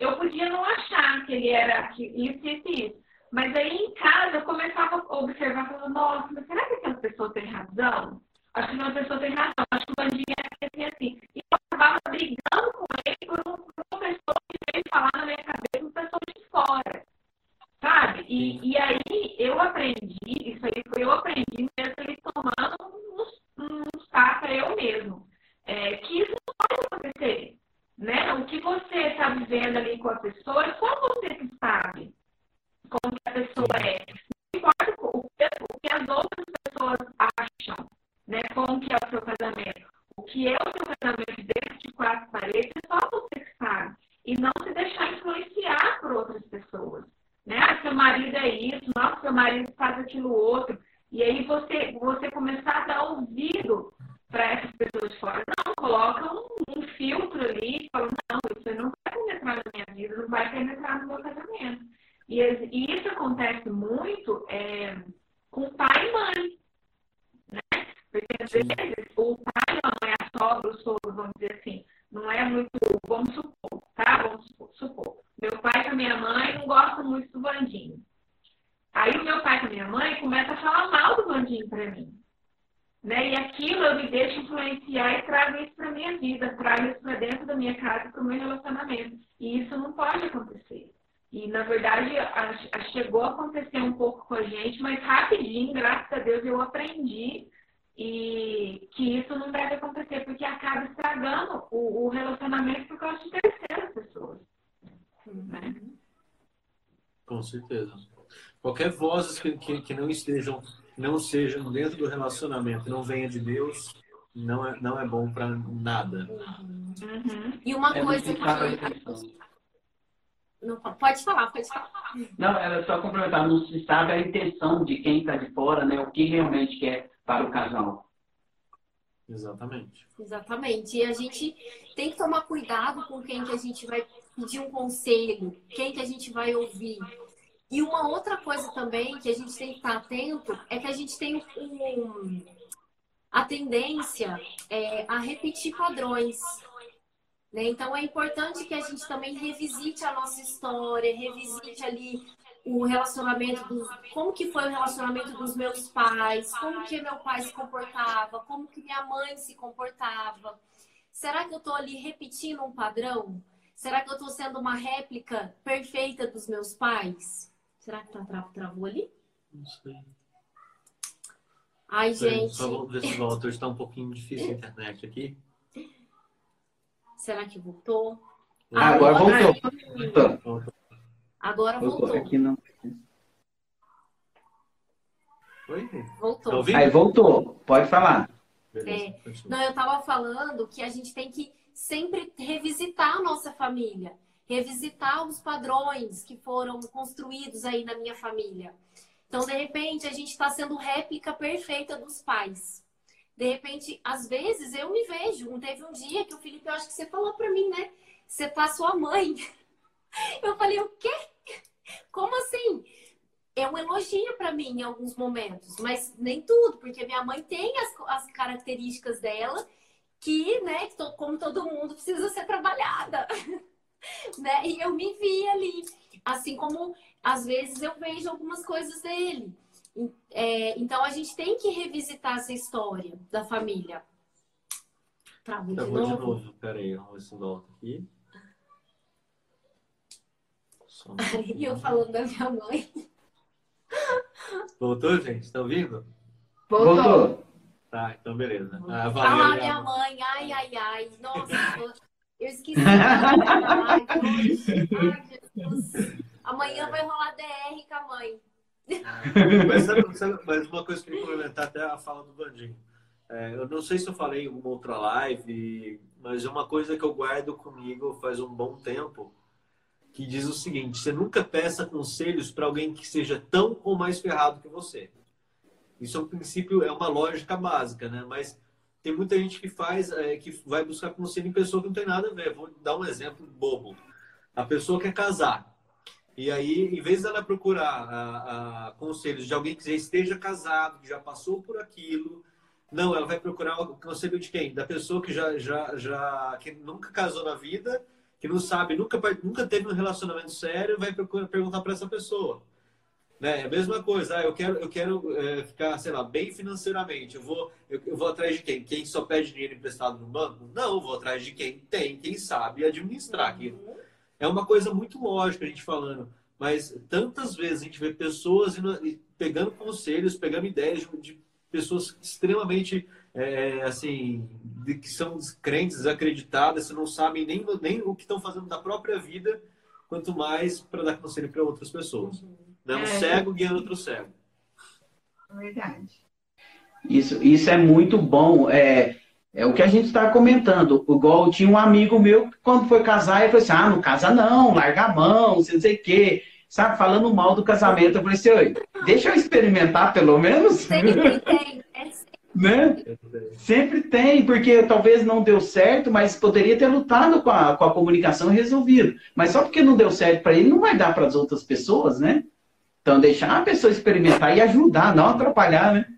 Eu podia não achar que ele era isso, isso, isso. Mas aí em casa eu começava a observar, falando, nossa, mas será que aquela pessoa tem razão? Acho que aquela pessoa tem razão, acho que o Bandinho é assim, assim. E eu acabava brigando com ele por uma pessoa que veio falar na minha cabeça, uma pessoa de fora. Sabe? E, e aí eu aprendi, isso aí foi eu aprendi mesmo ele tomando uns, uns tapas eu mesmo. É, que isso não pode acontecer. Né? O que você está vivendo ali com a pessoa é só você que sabe como que a pessoa é. Não importa o que, o que as outras pessoas acham, né? Como que é o seu casamento. O que é o seu casamento dentro de quatro paredes é só você que sabe. E não se deixar influenciar por outras pessoas. Né? Ah, seu marido é isso, nossa, seu marido faz aquilo outro. E aí você, você começar a dar ouvido para essas pessoas fora. Não, coloca um, um filtro ali e fala, não, isso não vai penetrar na minha vida, não vai penetrar no meu casamento. E, e isso acontece muito é, com pai e mãe. Né? Porque às vezes o pai e a mãe, a sogra, o sogro, vamos dizer assim, não é muito, vamos supor, tá? Vamos supor. Meu pai com a minha mãe não gostam muito do Vandinho. Aí o meu pai com a minha mãe começa a falar mal do Vandinho para mim. Né? E aquilo eu me deixo influenciar e trago isso para minha vida, trago isso para dentro da minha casa, para o meu relacionamento. E isso não pode acontecer. E, na verdade, a, a, chegou a acontecer um pouco com a gente, mas rapidinho, graças a Deus, eu aprendi e que isso não deve acontecer, porque acaba estragando o, o relacionamento por causa de terceiras pessoas. Né? Com certeza. Qualquer vozes que, que, que, não estejam, não sejam dentro do relacionamento, não venha de Deus, não é, não é bom para nada. Uhum. E uma é coisa que não, pode falar, pode falar. Não, era só complementar, não se sabe a intenção de quem está de fora, né? O que realmente quer para o casal. Exatamente. Exatamente. E a gente tem que tomar cuidado com quem que a gente vai pedir um conselho, quem que a gente vai ouvir. E uma outra coisa também que a gente tem que estar atento é que a gente tem um, a tendência é, a repetir padrões. Né? Então é importante que a gente também revisite a nossa história, revisite ali o relacionamento dos, como que foi o relacionamento dos meus pais, como que meu pai se comportava, como que minha mãe se comportava. Será que eu estou ali repetindo um padrão? Será que eu estou sendo uma réplica perfeita dos meus pais? Será que tá tra travou ali? Não sei. Ai, gente. Só ver se volta. Está um pouquinho difícil a internet aqui. Será que voltou? Ah, agora, agora voltou. voltou. Agora voltou. Aqui não. Oi? Voltou. Tá Aí voltou. Pode falar. É. Não, eu estava falando que a gente tem que sempre revisitar a nossa família, revisitar os padrões que foram construídos aí na minha família. Então, de repente, a gente está sendo réplica perfeita dos pais. De repente, às vezes eu me vejo. Teve um dia que o Felipe, eu acho que você falou para mim, né? Você tá sua mãe. Eu falei, o quê? Como assim? É um elogio para mim em alguns momentos, mas nem tudo, porque minha mãe tem as, as características dela que, né, como todo mundo, precisa ser trabalhada. né? E eu me vi ali. Assim como às vezes eu vejo algumas coisas dele. É, então a gente tem que revisitar essa história da família. Travou de, novo? de novo. Peraí, vamos ver se volta aqui. E eu falando da minha mãe. Voltou, gente? Tá ouvindo? Voltou. Tá, então beleza. Ah, valeu, ah minha mãe. Ai, ai, ai. Nossa, eu esqueci. ai, Jesus. Amanhã vai rolar DR com a mãe mas, sabe, sabe, mas uma coisa que eu queria comentar até a fala do Vandinho. É, eu não sei se eu falei em alguma outra live, mas é uma coisa que eu guardo comigo faz um bom tempo, que diz o seguinte: você nunca peça conselhos para alguém que seja tão ou mais ferrado que você. Isso é um princípio, é uma lógica básica, né? Mas tem muita gente que faz, é, que vai buscar conselho em pessoa que não tem nada a ver. Vou dar um exemplo bobo. A pessoa quer casar. E aí, em vez dela procurar a, a, conselhos de alguém que já esteja casado, que já passou por aquilo, não, ela vai procurar o conselho de quem? Da pessoa que já, já, já que nunca casou na vida, que não sabe, nunca, nunca teve um relacionamento sério, vai procurar, perguntar para essa pessoa. Né? É a mesma coisa, ah, eu quero, eu quero é, ficar, sei lá, bem financeiramente. Eu vou, eu, eu, vou atrás de quem? Quem só pede dinheiro emprestado no banco? Não, eu vou atrás de quem tem, quem sabe administrar aquilo. Uhum. É uma coisa muito lógica a gente falando, mas tantas vezes a gente vê pessoas indo, pegando conselhos, pegando ideias de, pessoas extremamente é, assim, de, que são crentes, desacreditadas, que não sabem nem, nem o que estão fazendo da própria vida, quanto mais para dar conselho para outras pessoas. Uhum. Né? Um é. cego guiando outro cego. Verdade. Isso, isso é muito bom. É, é o que a gente está comentando. Igual tinha um amigo meu que, quando foi casar, ele falou assim: ah, não casa não, larga a mão, não sei o quê. Sabe, falando mal do casamento. Eu falei assim: Oi, deixa eu experimentar pelo menos. Sempre tem. É né? Sempre tem, porque talvez não deu certo, mas poderia ter lutado com a, com a comunicação e resolvido. Mas só porque não deu certo para ele, não vai dar para as outras pessoas, né? Então, deixar a pessoa experimentar e ajudar, não atrapalhar, né?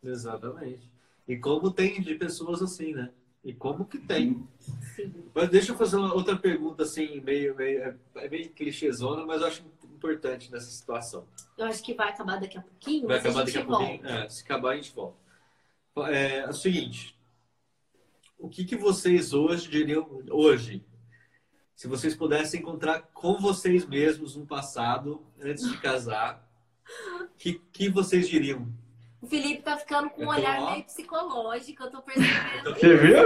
Exatamente. E como tem de pessoas assim, né? E como que tem. Sim. Mas deixa eu fazer uma outra pergunta, assim, meio, meio, é, é meio clichêzona, mas eu acho importante nessa situação. Eu acho que vai acabar daqui a pouquinho. Vai acabar daqui a pouquinho. É, se acabar, a gente volta. É, é o seguinte. O que, que vocês hoje diriam, hoje, se vocês pudessem encontrar com vocês mesmos no passado, antes de casar, que, que vocês diriam? O Felipe tá ficando com um olhar ó. meio psicológico, eu tô percebendo. Você viu?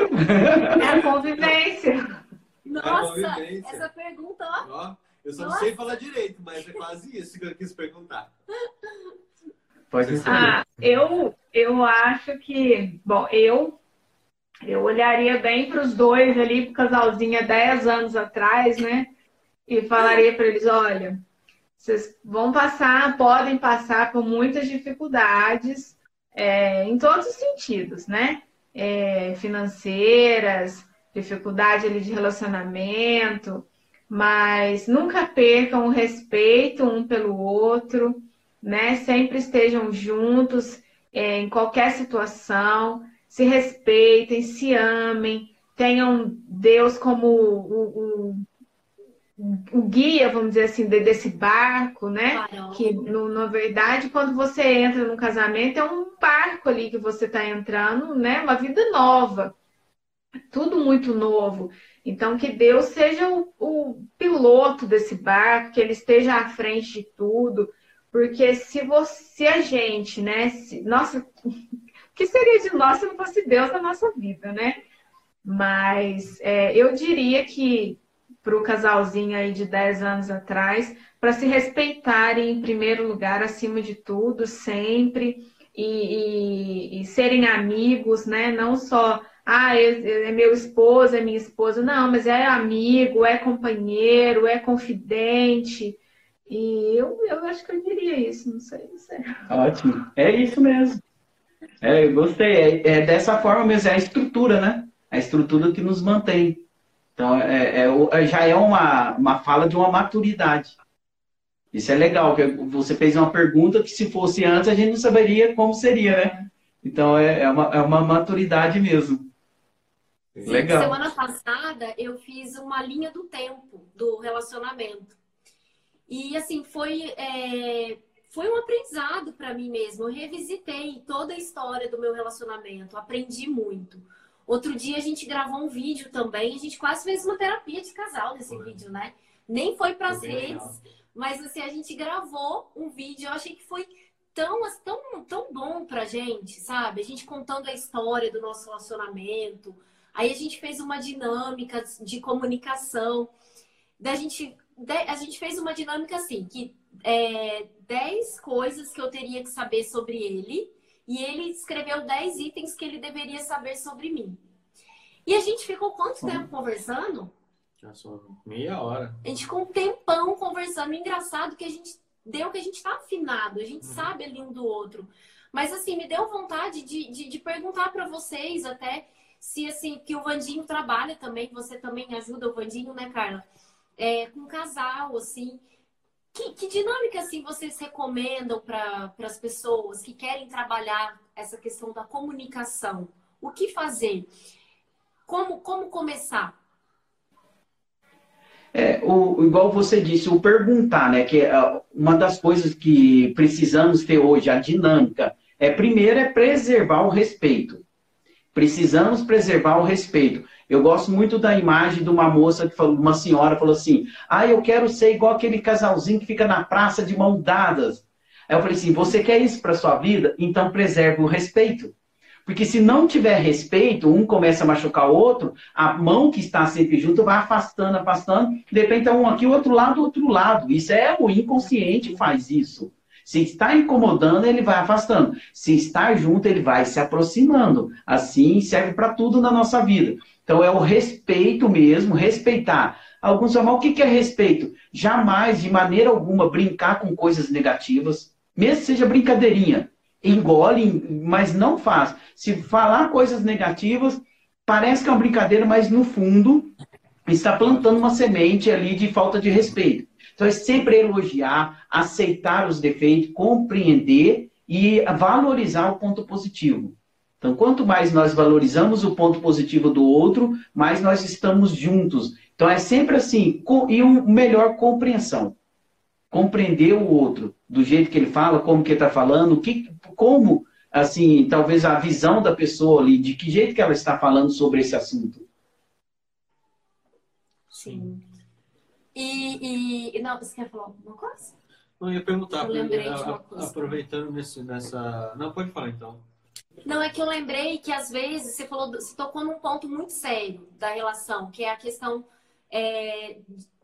É a convivência. Nossa, é a convivência. essa pergunta, ó. ó eu só Nossa. não sei falar direito, mas é quase isso que eu quis perguntar. Pode ser. Ah, eu, eu acho que, bom, eu eu olharia bem para os dois ali, para o casalzinho há 10 anos atrás, né? E falaria para eles: olha, vocês vão passar, podem passar por muitas dificuldades é, em todos os sentidos, né? É, financeiras, dificuldade ali de relacionamento, mas nunca percam o respeito um pelo outro, né? Sempre estejam juntos é, em qualquer situação, se respeitem, se amem, tenham Deus como o, o, o guia, vamos dizer assim, desse barco, né? Que no, na verdade, quando você entra no casamento, é um barco ali que você está entrando, né? Uma vida nova, tudo muito novo. Então, que Deus seja o, o, piloto desse barco, que ele esteja à frente de tudo, porque se você, se a gente, né, se, nossa, que seria de nós se não fosse Deus na nossa vida, né? Mas é, eu diria que para o casalzinho aí de 10 anos atrás, para se respeitarem em primeiro lugar, acima de tudo, sempre, e, e, e serem amigos, né? Não só ah, é, é, meu esposo, é minha esposa. Não, mas é amigo, é companheiro, é confidente. E eu, eu acho que eu diria isso, não sei, não sei. Ótimo. É isso mesmo. É, eu gostei. É, é, dessa forma mesmo, é a estrutura, né? A estrutura que nos mantém. Então, é, é, é já é uma, uma fala de uma maturidade. Isso é legal, que você fez uma pergunta que se fosse antes a gente não saberia como seria, né? Então é, é, uma, é uma maturidade mesmo. Sim, Legal. Semana passada eu fiz uma linha do tempo do relacionamento. E assim, foi, é, foi um aprendizado para mim mesmo. Eu revisitei toda a história do meu relacionamento, aprendi muito. Outro dia a gente gravou um vídeo também, a gente quase fez uma terapia de casal nesse foi. vídeo, né? Nem foi para as redes, mas assim, a gente gravou um vídeo, eu achei que foi tão, tão, tão bom pra gente, sabe? A gente contando a história do nosso relacionamento, Aí a gente fez uma dinâmica de comunicação. Da gente, a gente fez uma dinâmica assim, que é, 10 coisas que eu teria que saber sobre ele, e ele escreveu 10 itens que ele deveria saber sobre mim. E a gente ficou quanto uhum. tempo conversando? Já só meia hora. A gente ficou um tempão conversando. Engraçado que a gente deu que a gente tá afinado, a gente uhum. sabe ali um do outro. Mas assim, me deu vontade de, de, de perguntar para vocês até se assim, que o Vandinho trabalha também, você também ajuda o Vandinho, né, Carla? É, com casal, assim. Que, que dinâmica assim vocês recomendam para as pessoas que querem trabalhar essa questão da comunicação? O que fazer? Como, como começar? É, o, igual você disse, o perguntar, né? Que é uma das coisas que precisamos ter hoje, a dinâmica, é primeiro é preservar o respeito. Precisamos preservar o respeito. Eu gosto muito da imagem de uma moça que falou, uma senhora falou assim: "Ah, eu quero ser igual aquele casalzinho que fica na praça de mão dadas". Aí eu falei assim: você quer isso para sua vida? Então preserve o respeito. Porque se não tiver respeito, um começa a machucar o outro, a mão que está sempre junto vai afastando, afastando, de repente é um aqui, o outro lado, outro lado. Isso é o inconsciente faz isso. Se está incomodando, ele vai afastando. Se está junto, ele vai se aproximando. Assim serve para tudo na nossa vida. Então é o respeito mesmo, respeitar. Alguns falam, o que é respeito? Jamais, de maneira alguma, brincar com coisas negativas, mesmo que seja brincadeirinha. Engole, mas não faz. Se falar coisas negativas, parece que é uma brincadeira, mas no fundo está plantando uma semente ali de falta de respeito. Então é sempre elogiar, aceitar os defeitos, compreender e valorizar o ponto positivo. Então, quanto mais nós valorizamos o ponto positivo do outro, mais nós estamos juntos. Então, é sempre assim, e uma melhor compreensão. Compreender o outro, do jeito que ele fala, como que ele está falando, que, como, assim, talvez a visão da pessoa ali, de que jeito que ela está falando sobre esse assunto. Sim. E, e não, você quer falar alguma coisa? Não, ia perguntar, eu lembrei a, a, aproveitando nesse, nessa... Não, pode falar então. Não, é que eu lembrei que às vezes você falou, você tocou num ponto muito sério da relação, que é a questão é,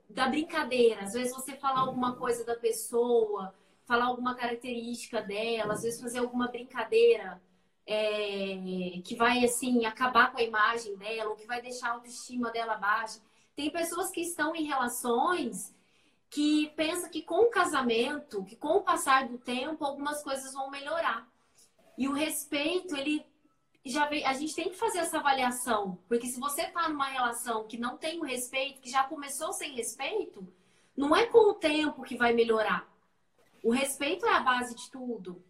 da brincadeira. Às vezes você falar alguma coisa da pessoa, falar alguma característica dela, às vezes fazer alguma brincadeira é, que vai assim acabar com a imagem dela, ou que vai deixar a autoestima dela baixa. Tem pessoas que estão em relações que pensam que com o casamento, que com o passar do tempo, algumas coisas vão melhorar. E o respeito, ele já vem, a gente tem que fazer essa avaliação, porque se você está numa relação que não tem o respeito, que já começou sem respeito, não é com o tempo que vai melhorar. O respeito é a base de tudo.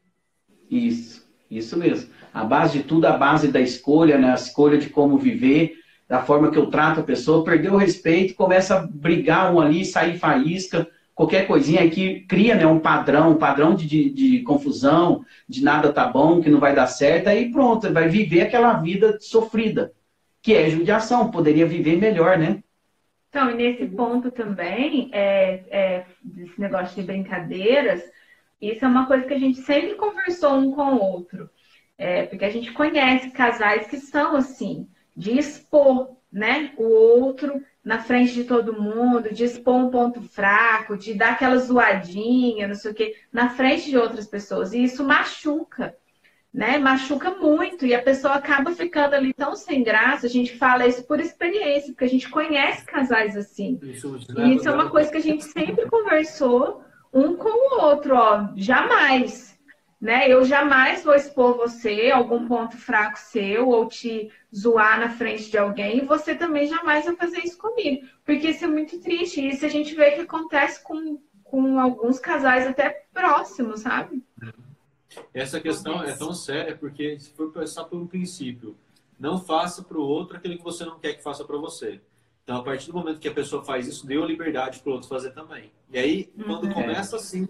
Isso, isso mesmo. A base de tudo, a base da escolha, né? A escolha de como viver, da forma que eu trato a pessoa, perdeu o respeito, começa a brigar um ali, sair faísca, qualquer coisinha que cria né, um padrão, um padrão de, de, de, confusão, de nada tá bom, que não vai dar certo, aí pronto, vai viver aquela vida sofrida, que é judiação, poderia viver melhor, né? Então, e nesse ponto também, é, é, desse negócio de brincadeiras, isso é uma coisa que a gente sempre conversou um com o outro. É, porque a gente conhece casais que são assim, de expor né, o outro na frente de todo mundo, de expor um ponto fraco, de dar aquela zoadinha, não sei o quê, na frente de outras pessoas. E isso machuca, né? Machuca muito. E a pessoa acaba ficando ali tão sem graça. A gente fala isso por experiência, porque a gente conhece casais assim. Isso, e isso é uma coisa que a gente sempre conversou um com o outro, ó. Jamais né? Eu jamais vou expor você, algum ponto fraco seu, ou te zoar na frente de alguém, e você também jamais vai fazer isso comigo. Porque isso é muito triste. E isso a gente vê que acontece com, com alguns casais até próximos, sabe? Essa questão é tão séria porque se for pensar por um princípio, não faça para o outro aquilo que você não quer que faça para você. Então, a partir do momento que a pessoa faz isso, deu liberdade para o outro fazer também. E aí, quando uhum. começa assim,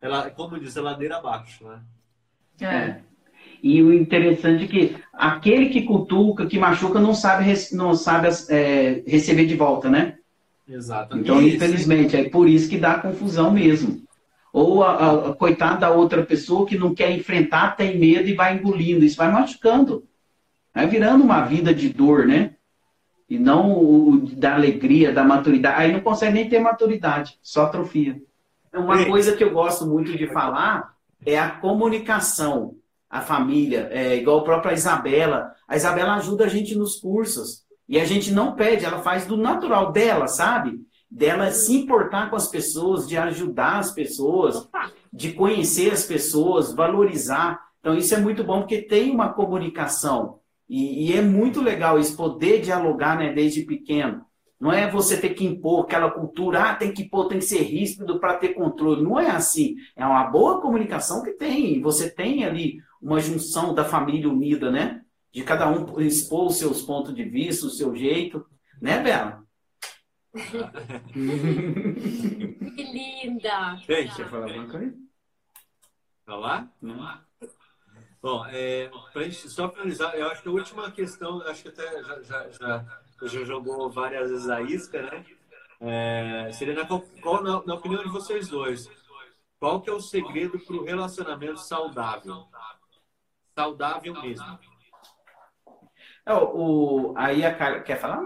ela, como diz, é ladeira abaixo, né? É. E o interessante é que aquele que cutuca, que machuca, não sabe, não sabe é, receber de volta, né? Exatamente. Então, infelizmente, é por isso que dá confusão mesmo. Ou a, a, a coitada da outra pessoa que não quer enfrentar, tem medo e vai engolindo. Isso vai machucando. Vai virando uma vida de dor, né? E não o, da alegria, da maturidade. Aí não consegue nem ter maturidade, só atrofia. Uma coisa que eu gosto muito de falar é a comunicação. A família, é igual a própria Isabela. A Isabela ajuda a gente nos cursos. E a gente não pede, ela faz do natural dela, sabe? Dela se importar com as pessoas, de ajudar as pessoas, de conhecer as pessoas, valorizar. Então, isso é muito bom porque tem uma comunicação. E, e é muito legal isso, poder dialogar né, desde pequeno. Não é você ter que impor aquela cultura, ah, tem que impor, tem que ser ríspido para ter controle. Não é assim. É uma boa comunicação que tem. Você tem ali uma junção da família unida, né? De cada um expor os seus pontos de vista, o seu jeito. Né, Bela? que linda! Gente, quer falar alguma coisa? Falar? Não. Bom, é, para gente só finalizar, eu acho que a última questão, acho que até já, já, já já jogou várias vezes a isca, né? É, seria na, qual, na, na, opinião de vocês dois, qual que é o segredo para o relacionamento saudável? Saudável mesmo. É, o, aí a Carla quer falar?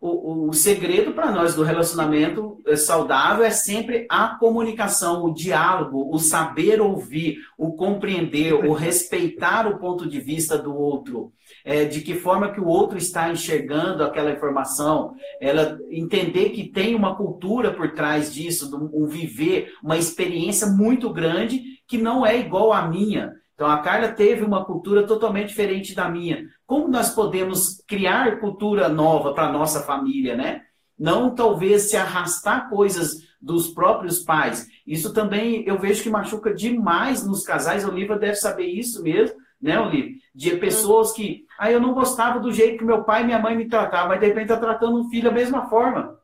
O, o segredo para nós do relacionamento é, saudável é sempre a comunicação, o diálogo, o saber ouvir, o compreender, o respeitar o ponto de vista do outro. É, de que forma que o outro está enxergando aquela informação, ela entender que tem uma cultura por trás disso, um viver, uma experiência muito grande que não é igual à minha. Então a Carla teve uma cultura totalmente diferente da minha. Como nós podemos criar cultura nova para nossa família, né? Não talvez se arrastar coisas dos próprios pais. Isso também eu vejo que machuca demais nos casais. A Olivia deve saber isso mesmo, né, Olivia? De pessoas que, ah, eu não gostava do jeito que meu pai e minha mãe me tratavam, mas de repente está tratando um filho da mesma forma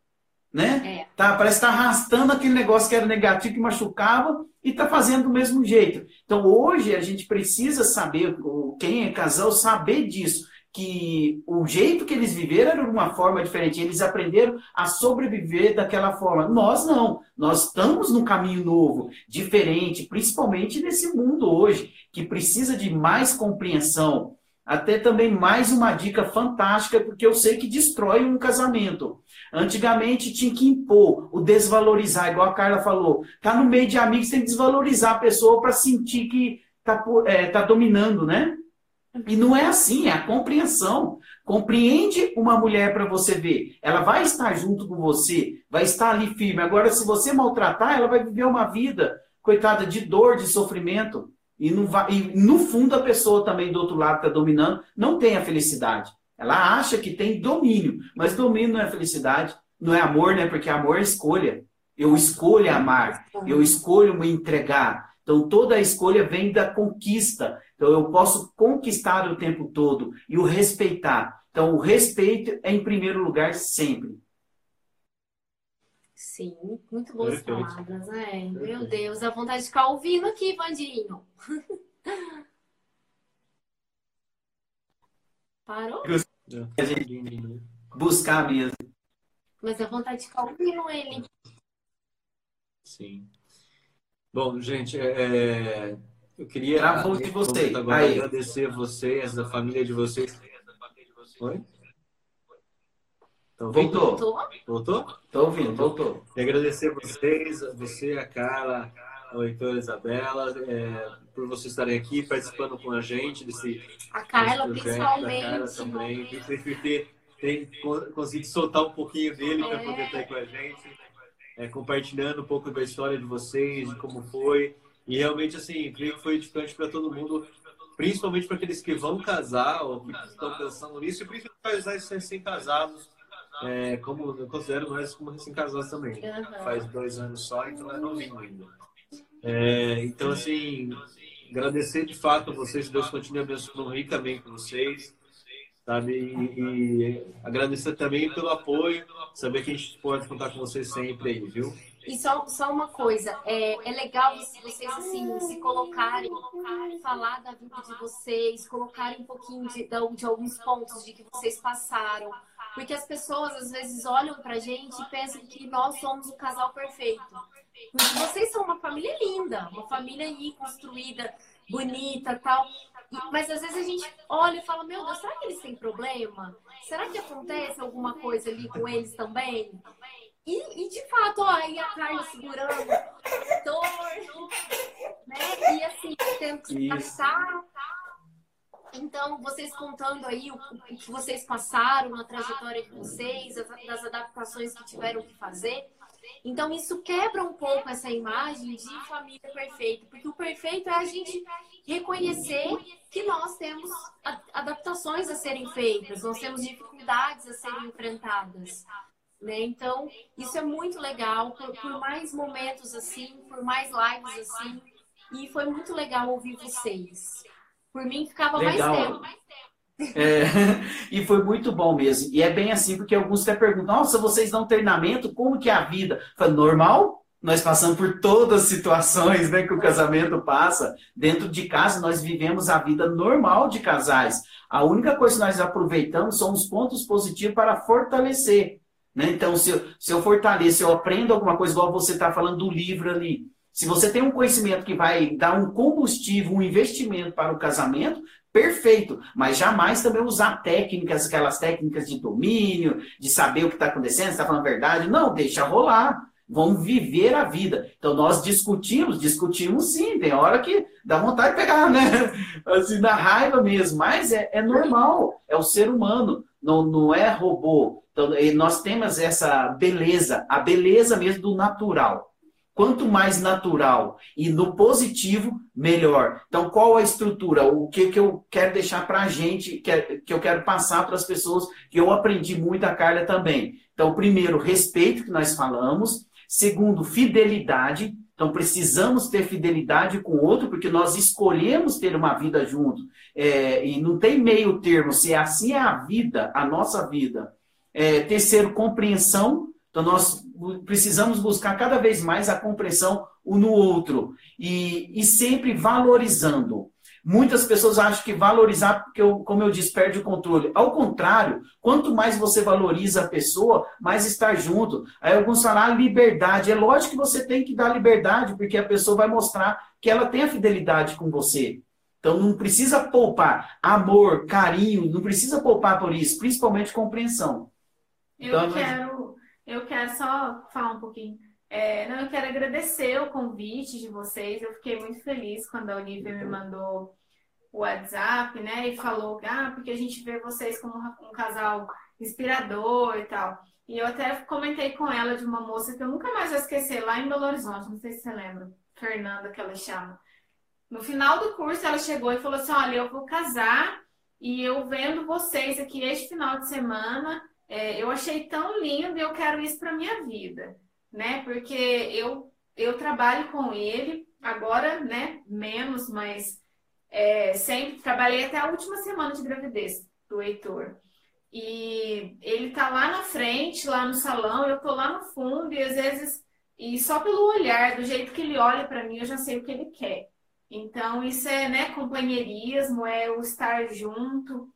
né? É. Tá, parece que está arrastando aquele negócio que era negativo, que machucava, e está fazendo do mesmo jeito. Então, hoje, a gente precisa saber, quem é casal, saber disso, que o jeito que eles viveram era de uma forma diferente. Eles aprenderam a sobreviver daquela forma. Nós não. Nós estamos num caminho novo, diferente, principalmente nesse mundo hoje, que precisa de mais compreensão. Até também mais uma dica fantástica, porque eu sei que destrói um casamento. Antigamente tinha que impor, o desvalorizar, igual a Carla falou. Tá no meio de amigos, tem que desvalorizar a pessoa para sentir que tá, é, tá dominando, né? E não é assim, é a compreensão. Compreende uma mulher para você ver. Ela vai estar junto com você, vai estar ali firme. Agora, se você maltratar, ela vai viver uma vida, coitada, de dor, de sofrimento. E, não vai, e no fundo, a pessoa também do outro lado está dominando, não tem a felicidade. Ela acha que tem domínio, mas domínio não é felicidade, não é amor, né? Porque amor é escolha. Eu escolho amar, eu escolho me entregar. Então toda a escolha vem da conquista. Então eu posso conquistar o tempo todo e o respeitar. Então o respeito é em primeiro lugar sempre. Sim, muito boas Perfeito. palavras, né? Meu Deus, a vontade de ficar ouvindo aqui, Vandinho. Parou? A gente buscar mesmo. Mas a vontade de ficar ouvindo ele. Sim. Bom, gente, é, é eu queria Travou de você. agora Aí. agradecer vocês, a família de vocês. Oi? Então, voltou. Voltou? Voltou? Estou ouvindo, voltou. E agradecer vocês, você, a Carla, o Heitor, a Isabela, é, por vocês estarem aqui participando com a gente desse. A Carla, desse principalmente. A Carla também. Por ter, ter conseguido soltar um pouquinho dele é. para poder estar aí com a gente, é, compartilhando um pouco da história de vocês, de como foi. E realmente, assim, creio que foi edificante para todo mundo, principalmente para aqueles que vão casar ou que estão pensando nisso, e principalmente para casais recém-casados. É, como eu considero nós como recém-casados também. Uhum. Faz dois anos só, então é novinho ainda. É, então, assim, agradecer de fato a vocês, Deus continue abençoando ricamente com vocês, sabe? E, e, agradecer também pelo apoio, saber que a gente pode contar com vocês sempre aí, viu? E só, só uma coisa, é, é legal vocês assim se colocarem, falar da vida de vocês, colocarem um pouquinho de, de alguns pontos de que vocês passaram, porque as pessoas às vezes olham pra gente e pensam que nós somos o casal perfeito. Porque vocês são uma família linda, uma família aí construída, bonita tal. Mas às vezes a gente olha e fala, meu Deus, será que eles têm problema? Será que acontece alguma coisa ali com eles também? E, e de fato, ó, aí a Carla segurando dor, né? E assim, tendo que se passar. Então, vocês contando aí o, o, que vocês passaram na trajetória de vocês, as, das adaptações que tiveram que fazer. Então, isso quebra um pouco essa imagem de família perfeita, porque o perfeito é a gente reconhecer que nós temos adaptações a serem feitas, nós temos dificuldades a serem enfrentadas. Né? Então, isso é muito legal, por, por mais momentos assim, por mais lives assim, e foi muito legal ouvir vocês. Por mim, ficava legal. mais tempo. É, e foi muito bom mesmo. E é bem assim, porque alguns até perguntam: nossa, vocês dão treinamento, como que é a vida? Foi normal? Nós passamos por todas as situações né, que o casamento passa. Dentro de casa, nós vivemos a vida normal de casais. A única coisa que nós aproveitamos são os pontos positivos para fortalecer. Né? Então, se eu, se eu fortaleço, eu aprendo alguma coisa, igual você está falando do livro ali. Se você tem um conhecimento que vai dar um combustível, um investimento para o casamento, perfeito. Mas jamais também usar técnicas, aquelas técnicas de domínio, de saber o que está acontecendo, se está falando a verdade. Não, deixa rolar. Vamos viver a vida. Então nós discutimos, discutimos sim, tem hora que dá vontade de pegar, né? Assim, da raiva mesmo, mas é, é normal, é o ser humano, não, não é robô. Então nós temos essa beleza, a beleza mesmo do natural. Quanto mais natural e no positivo, melhor. Então, qual a estrutura? O que, que eu quero deixar para a gente, que, que eu quero passar para as pessoas, que eu aprendi muito a Carla também. Então, primeiro, respeito que nós falamos. Segundo, fidelidade. Então, precisamos ter fidelidade com o outro, porque nós escolhemos ter uma vida junto. É, e não tem meio termo. Se é assim é a vida, a nossa vida. É, terceiro, compreensão. Então, nós precisamos buscar cada vez mais a compreensão um no outro. E, e sempre valorizando. Muitas pessoas acham que valorizar, porque, eu, como eu disse, perde o controle. Ao contrário, quanto mais você valoriza a pessoa, mais estar junto. Aí alguns falam, ah, liberdade. É lógico que você tem que dar liberdade, porque a pessoa vai mostrar que ela tem a fidelidade com você. Então não precisa poupar amor, carinho, não precisa poupar por isso, principalmente compreensão. Eu então, quero, eu quero só falar um pouquinho. É, não, eu quero agradecer o convite de vocês. Eu fiquei muito feliz quando a Olivia me mandou o WhatsApp, né? E falou, ah, porque a gente vê vocês como um casal inspirador e tal. E eu até comentei com ela de uma moça que eu nunca mais vou esquecer, lá em Belo Horizonte, não sei se você lembra, Fernanda, que ela chama. No final do curso, ela chegou e falou assim: Olha, eu vou casar e eu vendo vocês aqui este final de semana, é, eu achei tão lindo e eu quero isso para minha vida, né? Porque eu, eu trabalho com ele, agora, né, menos, mas é, sempre trabalhei até a última semana de gravidez do Heitor. E ele tá lá na frente, lá no salão, eu tô lá no fundo, e às vezes, e só pelo olhar, do jeito que ele olha para mim, eu já sei o que ele quer. Então, isso é, né, companheirismo, é o estar junto.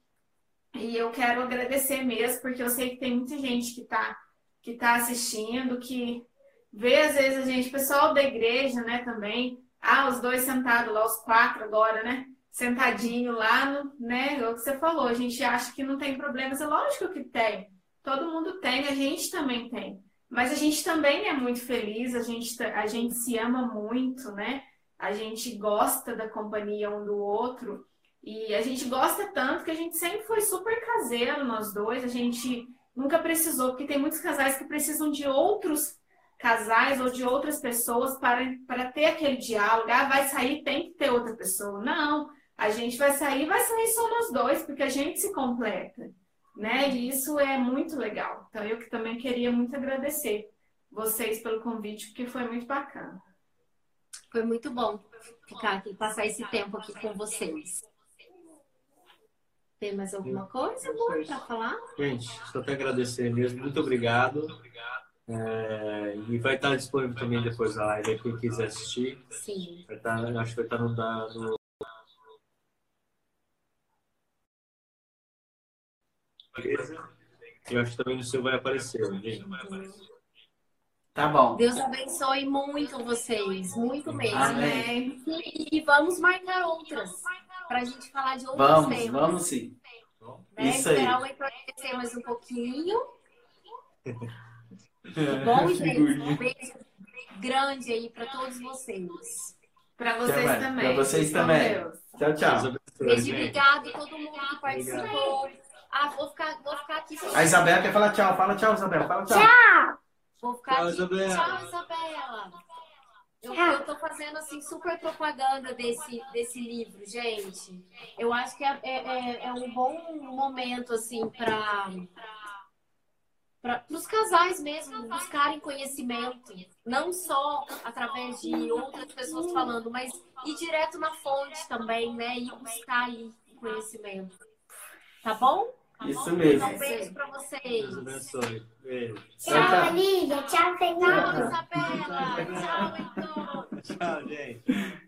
E eu quero agradecer mesmo, porque eu sei que tem muita gente que tá, que tá assistindo, que vê às vezes a gente, pessoal da igreja, né, também, ah, os dois sentados lá, os quatro agora, né? Sentadinho lá, no, né? É o que você falou, a gente acha que não tem problemas, é lógico que tem. Todo mundo tem, a gente também tem. Mas a gente também é muito feliz, a gente, a gente se ama muito, né? A gente gosta da companhia um do outro. E a gente gosta tanto que a gente sempre foi super caseiro, nós dois. A gente nunca precisou, porque tem muitos casais que precisam de outros casais ou de outras pessoas para, para ter aquele diálogo. Ah, vai sair, tem que ter outra pessoa. Não, a gente vai sair, vai sair só nós dois, porque a gente se completa, né? E isso é muito legal. Então, eu que também queria muito agradecer vocês pelo convite, porque foi muito bacana. Foi muito bom ficar aqui, passar esse tempo aqui com vocês. Tem mais alguma coisa boa para falar? Gente, só tenho a agradecer mesmo. Muito obrigado. É, e vai estar disponível também depois da live, quem quiser assistir. Sim. Vai estar, acho que vai estar no, no... Eu acho que também no seu vai aparecer, gente. Tá bom. Deus abençoe muito vocês, muito mesmo. Amém. Né? E vamos marcar outras, para a gente falar de outros vamos, temas. Vamos sim. Né? Isso Esperar aí. o mais um pouquinho. Bom, gente, um beijo grande aí para todos vocês. Para vocês também. Para vocês também. Tchau, tchau. Beijo, obrigado a todo mundo que participou. Ah, vou ficar, vou ficar aqui. A Isabela quer falar tchau. Fala tchau, Isabela. Fala tchau. Tchau. Vou ficar tchau, aqui. Isabela. Tchau, Isabela. Eu, eu tô fazendo assim super propaganda desse, desse livro, gente. Eu acho que é, é, é, é um bom momento assim para para os casais mesmo buscarem conhecimento, não só através de outras pessoas falando, mas ir direto na fonte também, né? E buscar aí conhecimento. Tá bom? Isso mesmo. Um beijo para vocês. Beijo. Tchau, Lívia. Tchau, Fernando. Tchau, Isabela. Tchau, Heitor. Tchau, gente.